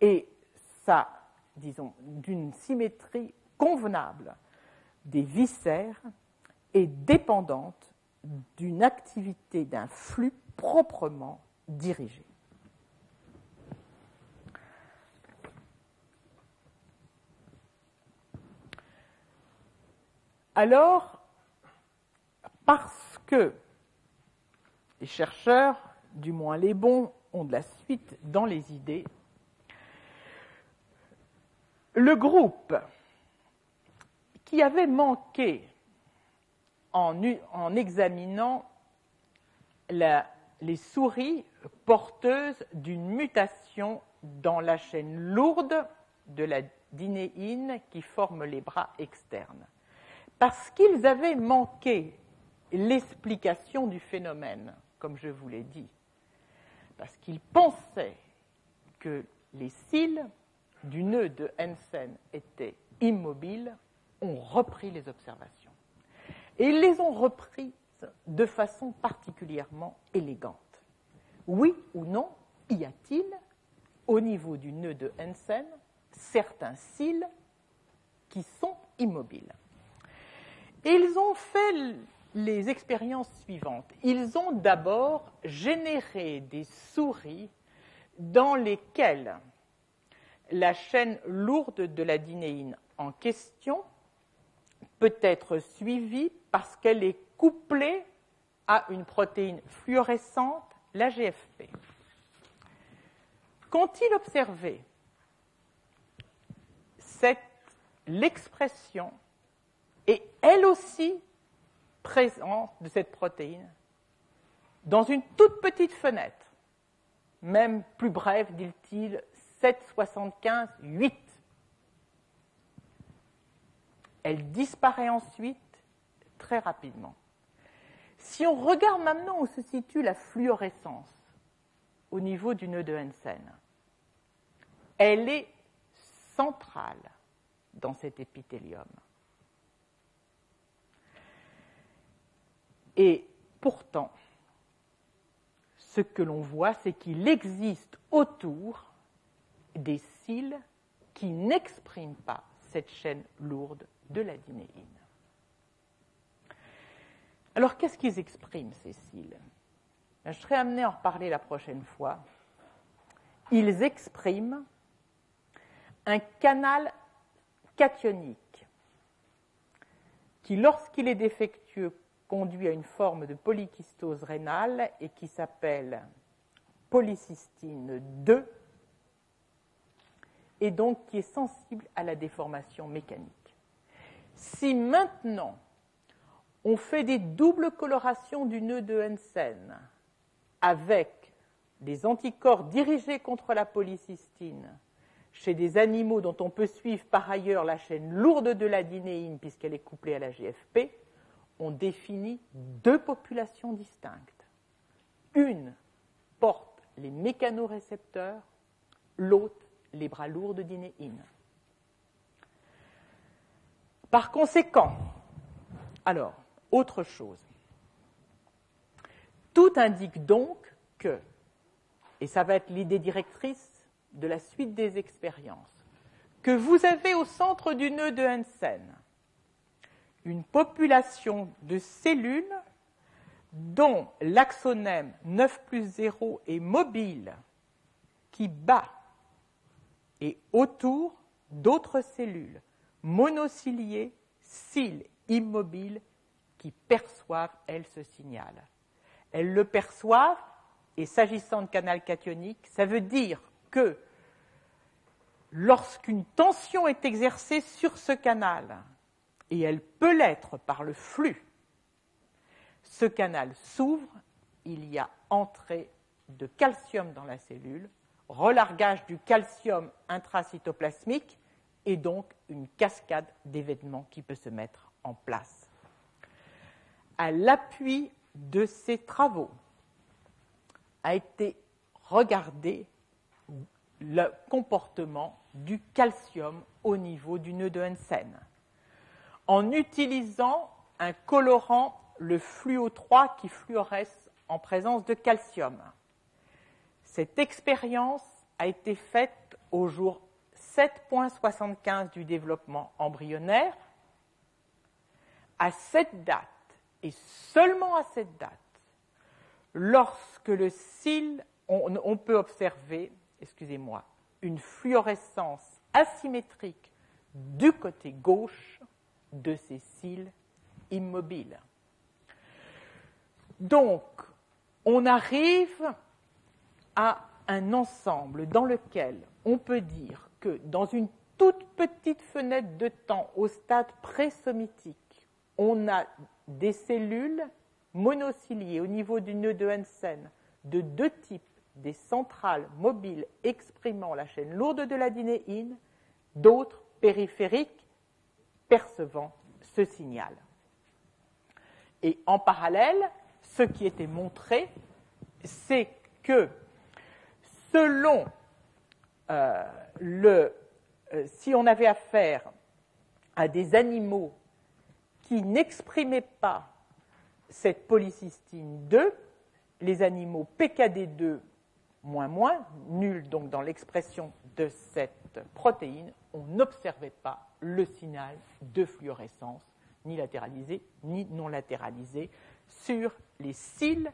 [SPEAKER 1] et sa, disons, d'une symétrie convenable des viscères est dépendante d'une activité d'un flux proprement dirigé. Alors, parce que les chercheurs, du moins les bons, ont de la suite dans les idées, le groupe qui avait manqué en, examinant les souris porteuses d'une mutation dans la chaîne lourde de la dinéine qui forme les bras externes. Parce qu'ils avaient manqué l'explication du phénomène, comme je vous l'ai dit. Parce qu'ils pensaient que les cils du nœud de Hansen étaient immobiles, ont repris les observations. Et ils les ont reprises de façon particulièrement élégante. Oui ou non, y a-t-il, au niveau du nœud de Hansen, certains cils qui sont immobiles? Ils ont fait les expériences suivantes. Ils ont d'abord généré des souris dans lesquelles la chaîne lourde de la dinéine en question peut être suivie parce qu'elle est couplée à une protéine fluorescente, la GFP. Qu'ont-ils observé? L'expression est elle aussi présente de cette protéine dans une toute petite fenêtre, même plus brève, dit-il, 7,75, 8. Elle disparaît ensuite très rapidement. Si on regarde maintenant où se situe la fluorescence au niveau du nœud de Hansen, elle est centrale dans cet épithélium. Et pourtant, ce que l'on voit, c'est qu'il existe autour des cils qui n'expriment pas cette chaîne lourde de la dinéine. Alors, qu'est-ce qu'ils expriment, ces cils? Ben, Je serai amené à en reparler la prochaine fois. Ils expriment un canal cationique qui, lorsqu'il est défectueux, conduit à une forme de polykystose rénale et qui s'appelle polycystine 2 et donc qui est sensible à la déformation mécanique. Si maintenant on fait des doubles colorations du nœud de Hansen avec des anticorps dirigés contre la polycystine chez des animaux dont on peut suivre par ailleurs la chaîne lourde de la dinéine puisqu'elle est couplée à la GFP, on définit deux populations distinctes. Une porte les mécanorécepteurs, l'autre les bras lourds de dinéine. Par conséquent, alors, autre chose. Tout indique donc que, et ça va être l'idée directrice de la suite des expériences, que vous avez au centre du nœud de Hansen une population de cellules dont l'axonème 9 plus 0 est mobile, qui bat et autour d'autres cellules monociliées, cils immobiles, qui perçoivent, elles, ce signal. Elles le perçoivent, et s'agissant de canal cationique, ça veut dire que lorsqu'une tension est exercée sur ce canal, et elle peut l'être par le flux, ce canal s'ouvre, il y a entrée de calcium dans la cellule, relargage du calcium intracytoplasmique et donc une cascade d'événements qui peut se mettre en place. À l'appui de ces travaux a été regardé le comportement du calcium au niveau du nœud de Hansen en utilisant un colorant, le fluo3, qui fluoresce en présence de calcium. Cette expérience a été faite au jour 7.75 du développement embryonnaire. À cette date, et seulement à cette date, lorsque le cil, on, on peut observer, excusez-moi, une fluorescence asymétrique du côté gauche de ces cils immobiles. Donc, on arrive à un ensemble dans lequel on peut dire que dans une toute petite fenêtre de temps au stade présomitique, on a des cellules monociliées au niveau du nœud de Hansen de deux types, des centrales mobiles exprimant la chaîne lourde de la dinéine, d'autres périphériques percevant ce signal. Et en parallèle, ce qui était montré, c'est que selon euh, le, euh, si on avait affaire à des animaux qui n'exprimaient pas cette polycystine 2, les animaux PKD2 moins moins, nul donc dans l'expression de cette protéine, on n'observait pas le signal de fluorescence, ni latéralisé ni non latéralisé, sur les cils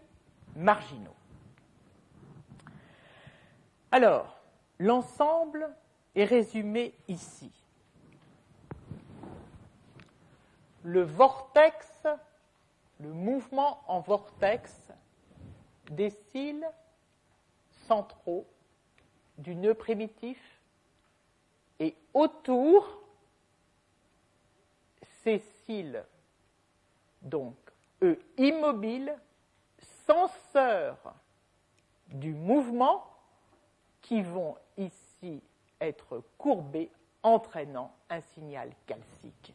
[SPEAKER 1] marginaux. Alors, l'ensemble est résumé ici. Le vortex, le mouvement en vortex des cils centraux du nœud primitif et autour ces cils, donc eux immobiles, censeurs du mouvement qui vont ici être courbés, entraînant un signal calcique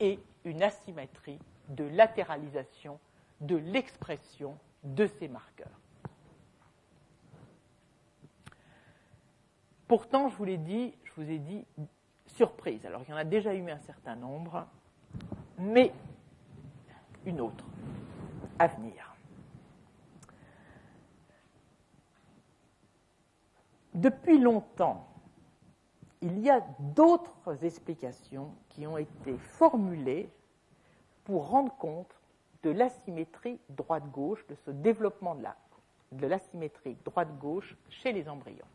[SPEAKER 1] et une asymétrie de latéralisation de l'expression de ces marqueurs. Pourtant, je vous l'ai dit, je vous ai dit surprise. Alors, il y en a déjà eu un certain nombre, mais une autre à venir. Depuis longtemps, il y a d'autres explications qui ont été formulées pour rendre compte de l'asymétrie droite-gauche, de ce développement de, la, de l'asymétrie droite-gauche chez les embryons.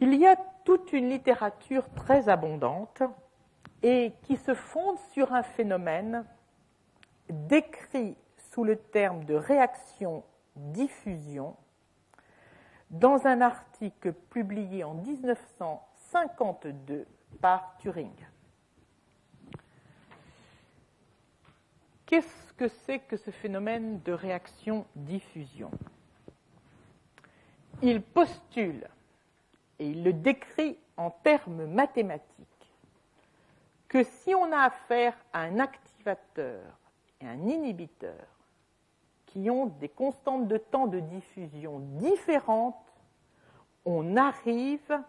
[SPEAKER 1] Il y a toute une littérature très abondante et qui se fonde sur un phénomène décrit sous le terme de réaction-diffusion dans un article publié en 1952 par Turing. Qu'est-ce que c'est que ce phénomène de réaction-diffusion? Il postule, et il le décrit en termes mathématiques, que si on a affaire à un activateur et un inhibiteur qui ont des constantes de temps de diffusion différentes, on arrive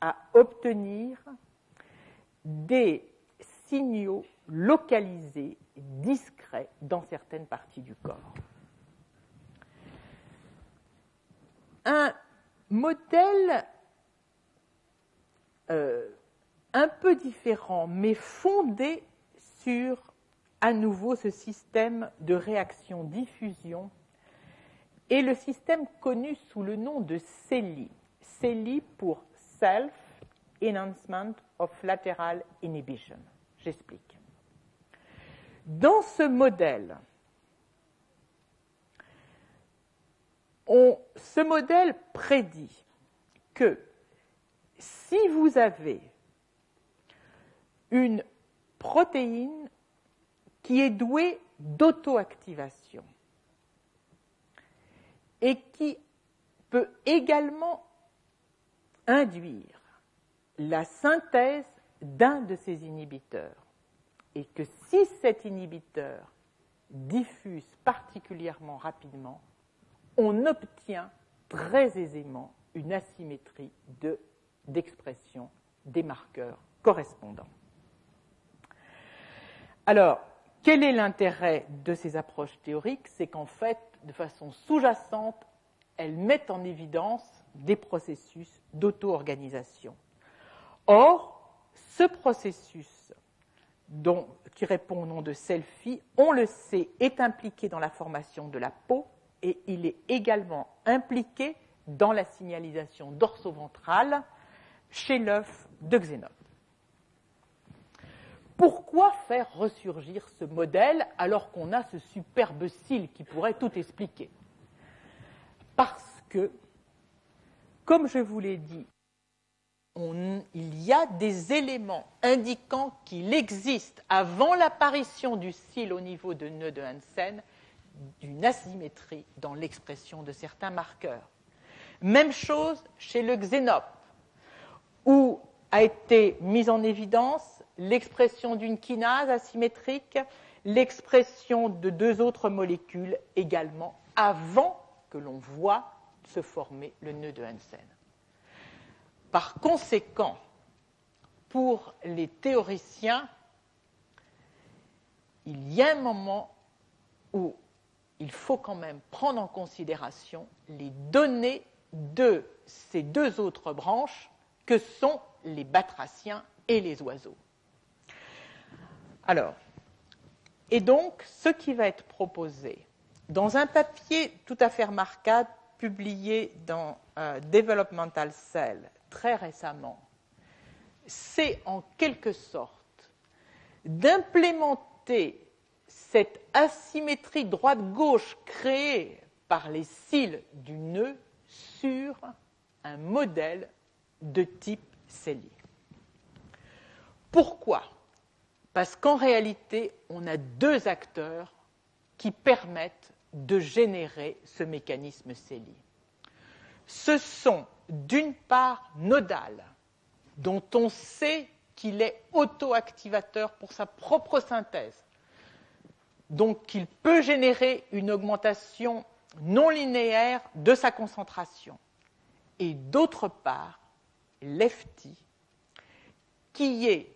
[SPEAKER 1] à obtenir des signaux localisés, discrets dans certaines parties du corps. Un modèle euh, un peu différent, mais fondé sur à nouveau ce système de réaction-diffusion et le système connu sous le nom de CELI. CELI pour Self Enhancement of Lateral Inhibition. J'explique. Dans ce modèle, ce modèle prédit que si vous avez une protéine qui est douée d'auto-activation et qui peut également induire la synthèse d'un de ces inhibiteurs et que si cet inhibiteur diffuse particulièrement rapidement, on obtient très aisément une asymétrie d'expression des marqueurs correspondants. Alors, quel est l'intérêt de ces approches théoriques? C'est qu'en fait, de façon sous-jacente, elles mettent en évidence des processus d'auto-organisation. Or, ce processus qui répond au nom de selfie, on le sait, est impliqué dans la formation de la peau et il est également impliqué dans la signalisation dorso-ventrale chez l'œuf de Xénope. Pourquoi faire ressurgir ce modèle alors qu'on a ce superbe cil qui pourrait tout expliquer? Parce que, comme je vous l'ai dit, il y a des éléments indiquant qu'il existe, avant l'apparition du cil au niveau de nœud de Hansen, d'une asymétrie dans l'expression de certains marqueurs. Même chose chez le xénope, où a été mise en évidence l'expression d'une kinase asymétrique, l'expression de deux autres molécules également, avant que l'on voit se former le nœud de Hansen. Par conséquent, pour les théoriciens, il y a un moment où il faut quand même prendre en considération les données de ces deux autres branches que sont les batraciens et les oiseaux. Alors, et donc, ce qui va être proposé dans un papier tout à fait remarquable publié dans euh, Developmental Cell très récemment, c'est en quelque sorte d'implémenter cette asymétrie droite-gauche créée par les cils du nœud sur un modèle de type cellier. Pourquoi? Parce qu'en réalité, on a deux acteurs qui permettent de générer ce mécanisme cellier. Ce sont d'une part nodal, dont on sait qu'il est auto-activateur pour sa propre synthèse, donc qu'il peut générer une augmentation non linéaire de sa concentration. Et d'autre part, lefty, qui est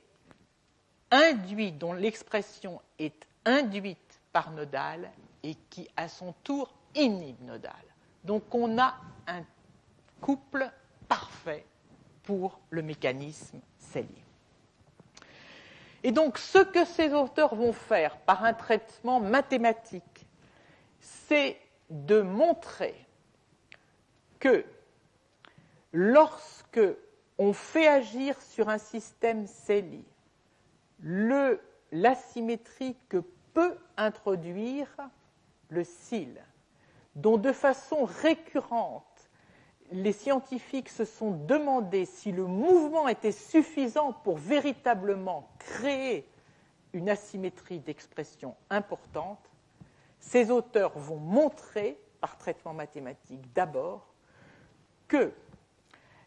[SPEAKER 1] induit, dont l'expression est induite par nodal et qui, à son tour, inhibe nodal. Donc on a un couple parfait pour le mécanisme cellier. Et donc, ce que ces auteurs vont faire par un traitement mathématique, c'est de montrer que lorsque on fait agir sur un système CELI l'asymétrie que peut introduire le cil, dont de façon récurrente les scientifiques se sont demandé si le mouvement était suffisant pour véritablement créer une asymétrie d'expression importante, ces auteurs vont montrer, par traitement mathématique d'abord, que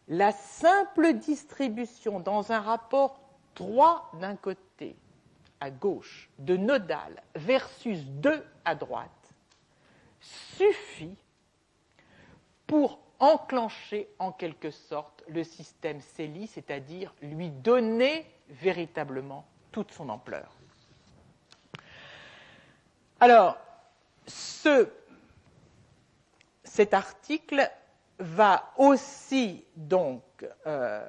[SPEAKER 1] la simple distribution dans un rapport droit d'un côté à gauche de nodal versus 2 à droite suffit pour enclencher en quelque sorte le système CELI, c'est-à-dire lui donner véritablement toute son ampleur. Alors, cet article va aussi donc euh,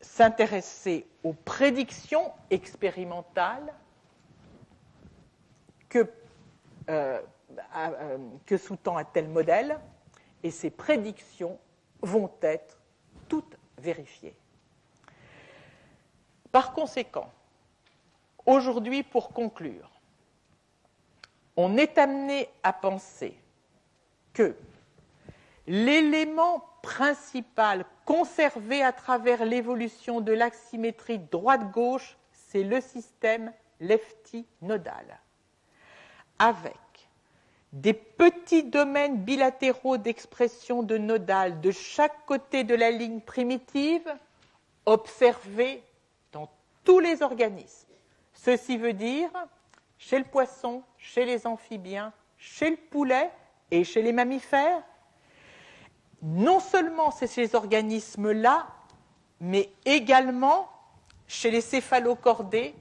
[SPEAKER 1] s'intéresser aux prédictions expérimentales que, euh, que sous-tend un tel modèle et ces prédictions vont être toutes vérifiées. Par conséquent, aujourd'hui, pour conclure, on est amené à penser que l'élément principal conservé à travers l'évolution de l'axe symétrique droite-gauche, c'est le système lefty-nodal, avec des petits domaines bilatéraux d'expression de nodal de chaque côté de la ligne primitive observés dans tous les organismes. Ceci veut dire chez le poisson, chez les amphibiens, chez le poulet et chez les mammifères. Non seulement c'est ces organismes-là, mais également chez les céphalocordés,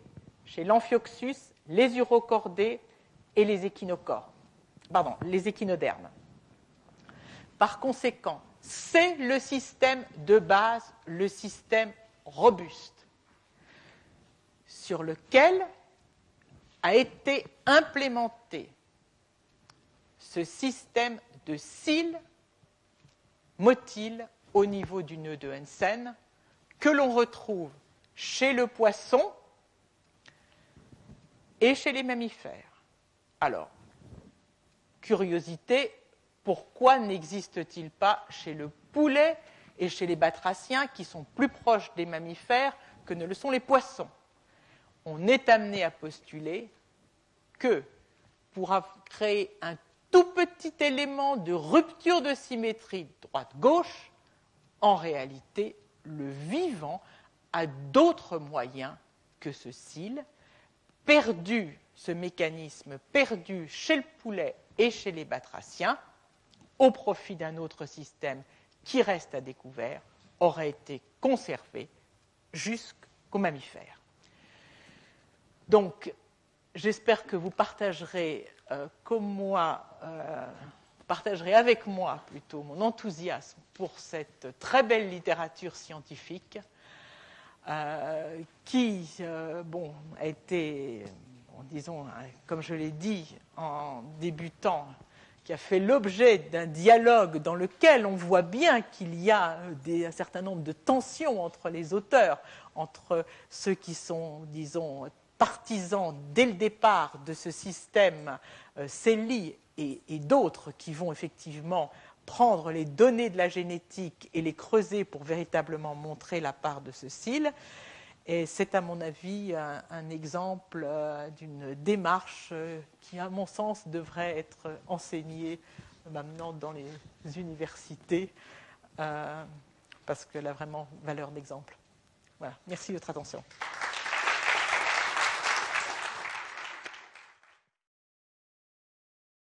[SPEAKER 1] chez l'amphioxus, les urocordés et les échinodermes. Par conséquent, c'est le système de base, le système robuste, sur lequel a été implémenté ce système de cils motiles au niveau du nœud de Hansen que l'on retrouve chez le poisson et chez les mammifères. Alors, curiosité, pourquoi n'existe-t-il pas chez le poulet et chez les batraciens qui sont plus proches des mammifères que ne le sont les poissons? On est amené à postuler que pour créer un tout petit élément de rupture de symétrie droite-gauche, en réalité, le vivant a d'autres moyens que ce cil, perdu ce mécanisme perdu chez le poulet et chez les batraciens, au profit d'un autre système qui reste à découvert, aurait été conservé jusqu'aux mammifères. Donc, j'espère que vous partagerez euh, comme moi, euh, partagerez avec moi plutôt mon enthousiasme pour cette très belle littérature scientifique euh, qui, bon, a été disons, comme je l'ai dit en débutant, qui a fait l'objet d'un dialogue dans lequel on voit bien qu'il y a un certain nombre de tensions entre les auteurs, entre ceux qui sont, disons, partisans dès le départ de ce système euh, et, d'autres qui vont effectivement prendre les données de la génétique et les creuser pour véritablement montrer la part de ce cil. Et c'est, à mon avis, un, exemple euh, d'une démarche euh, qui, à mon sens, devrait être enseignée maintenant dans les universités, euh, parce qu'elle a vraiment valeur d'exemple. Voilà. Merci de votre attention.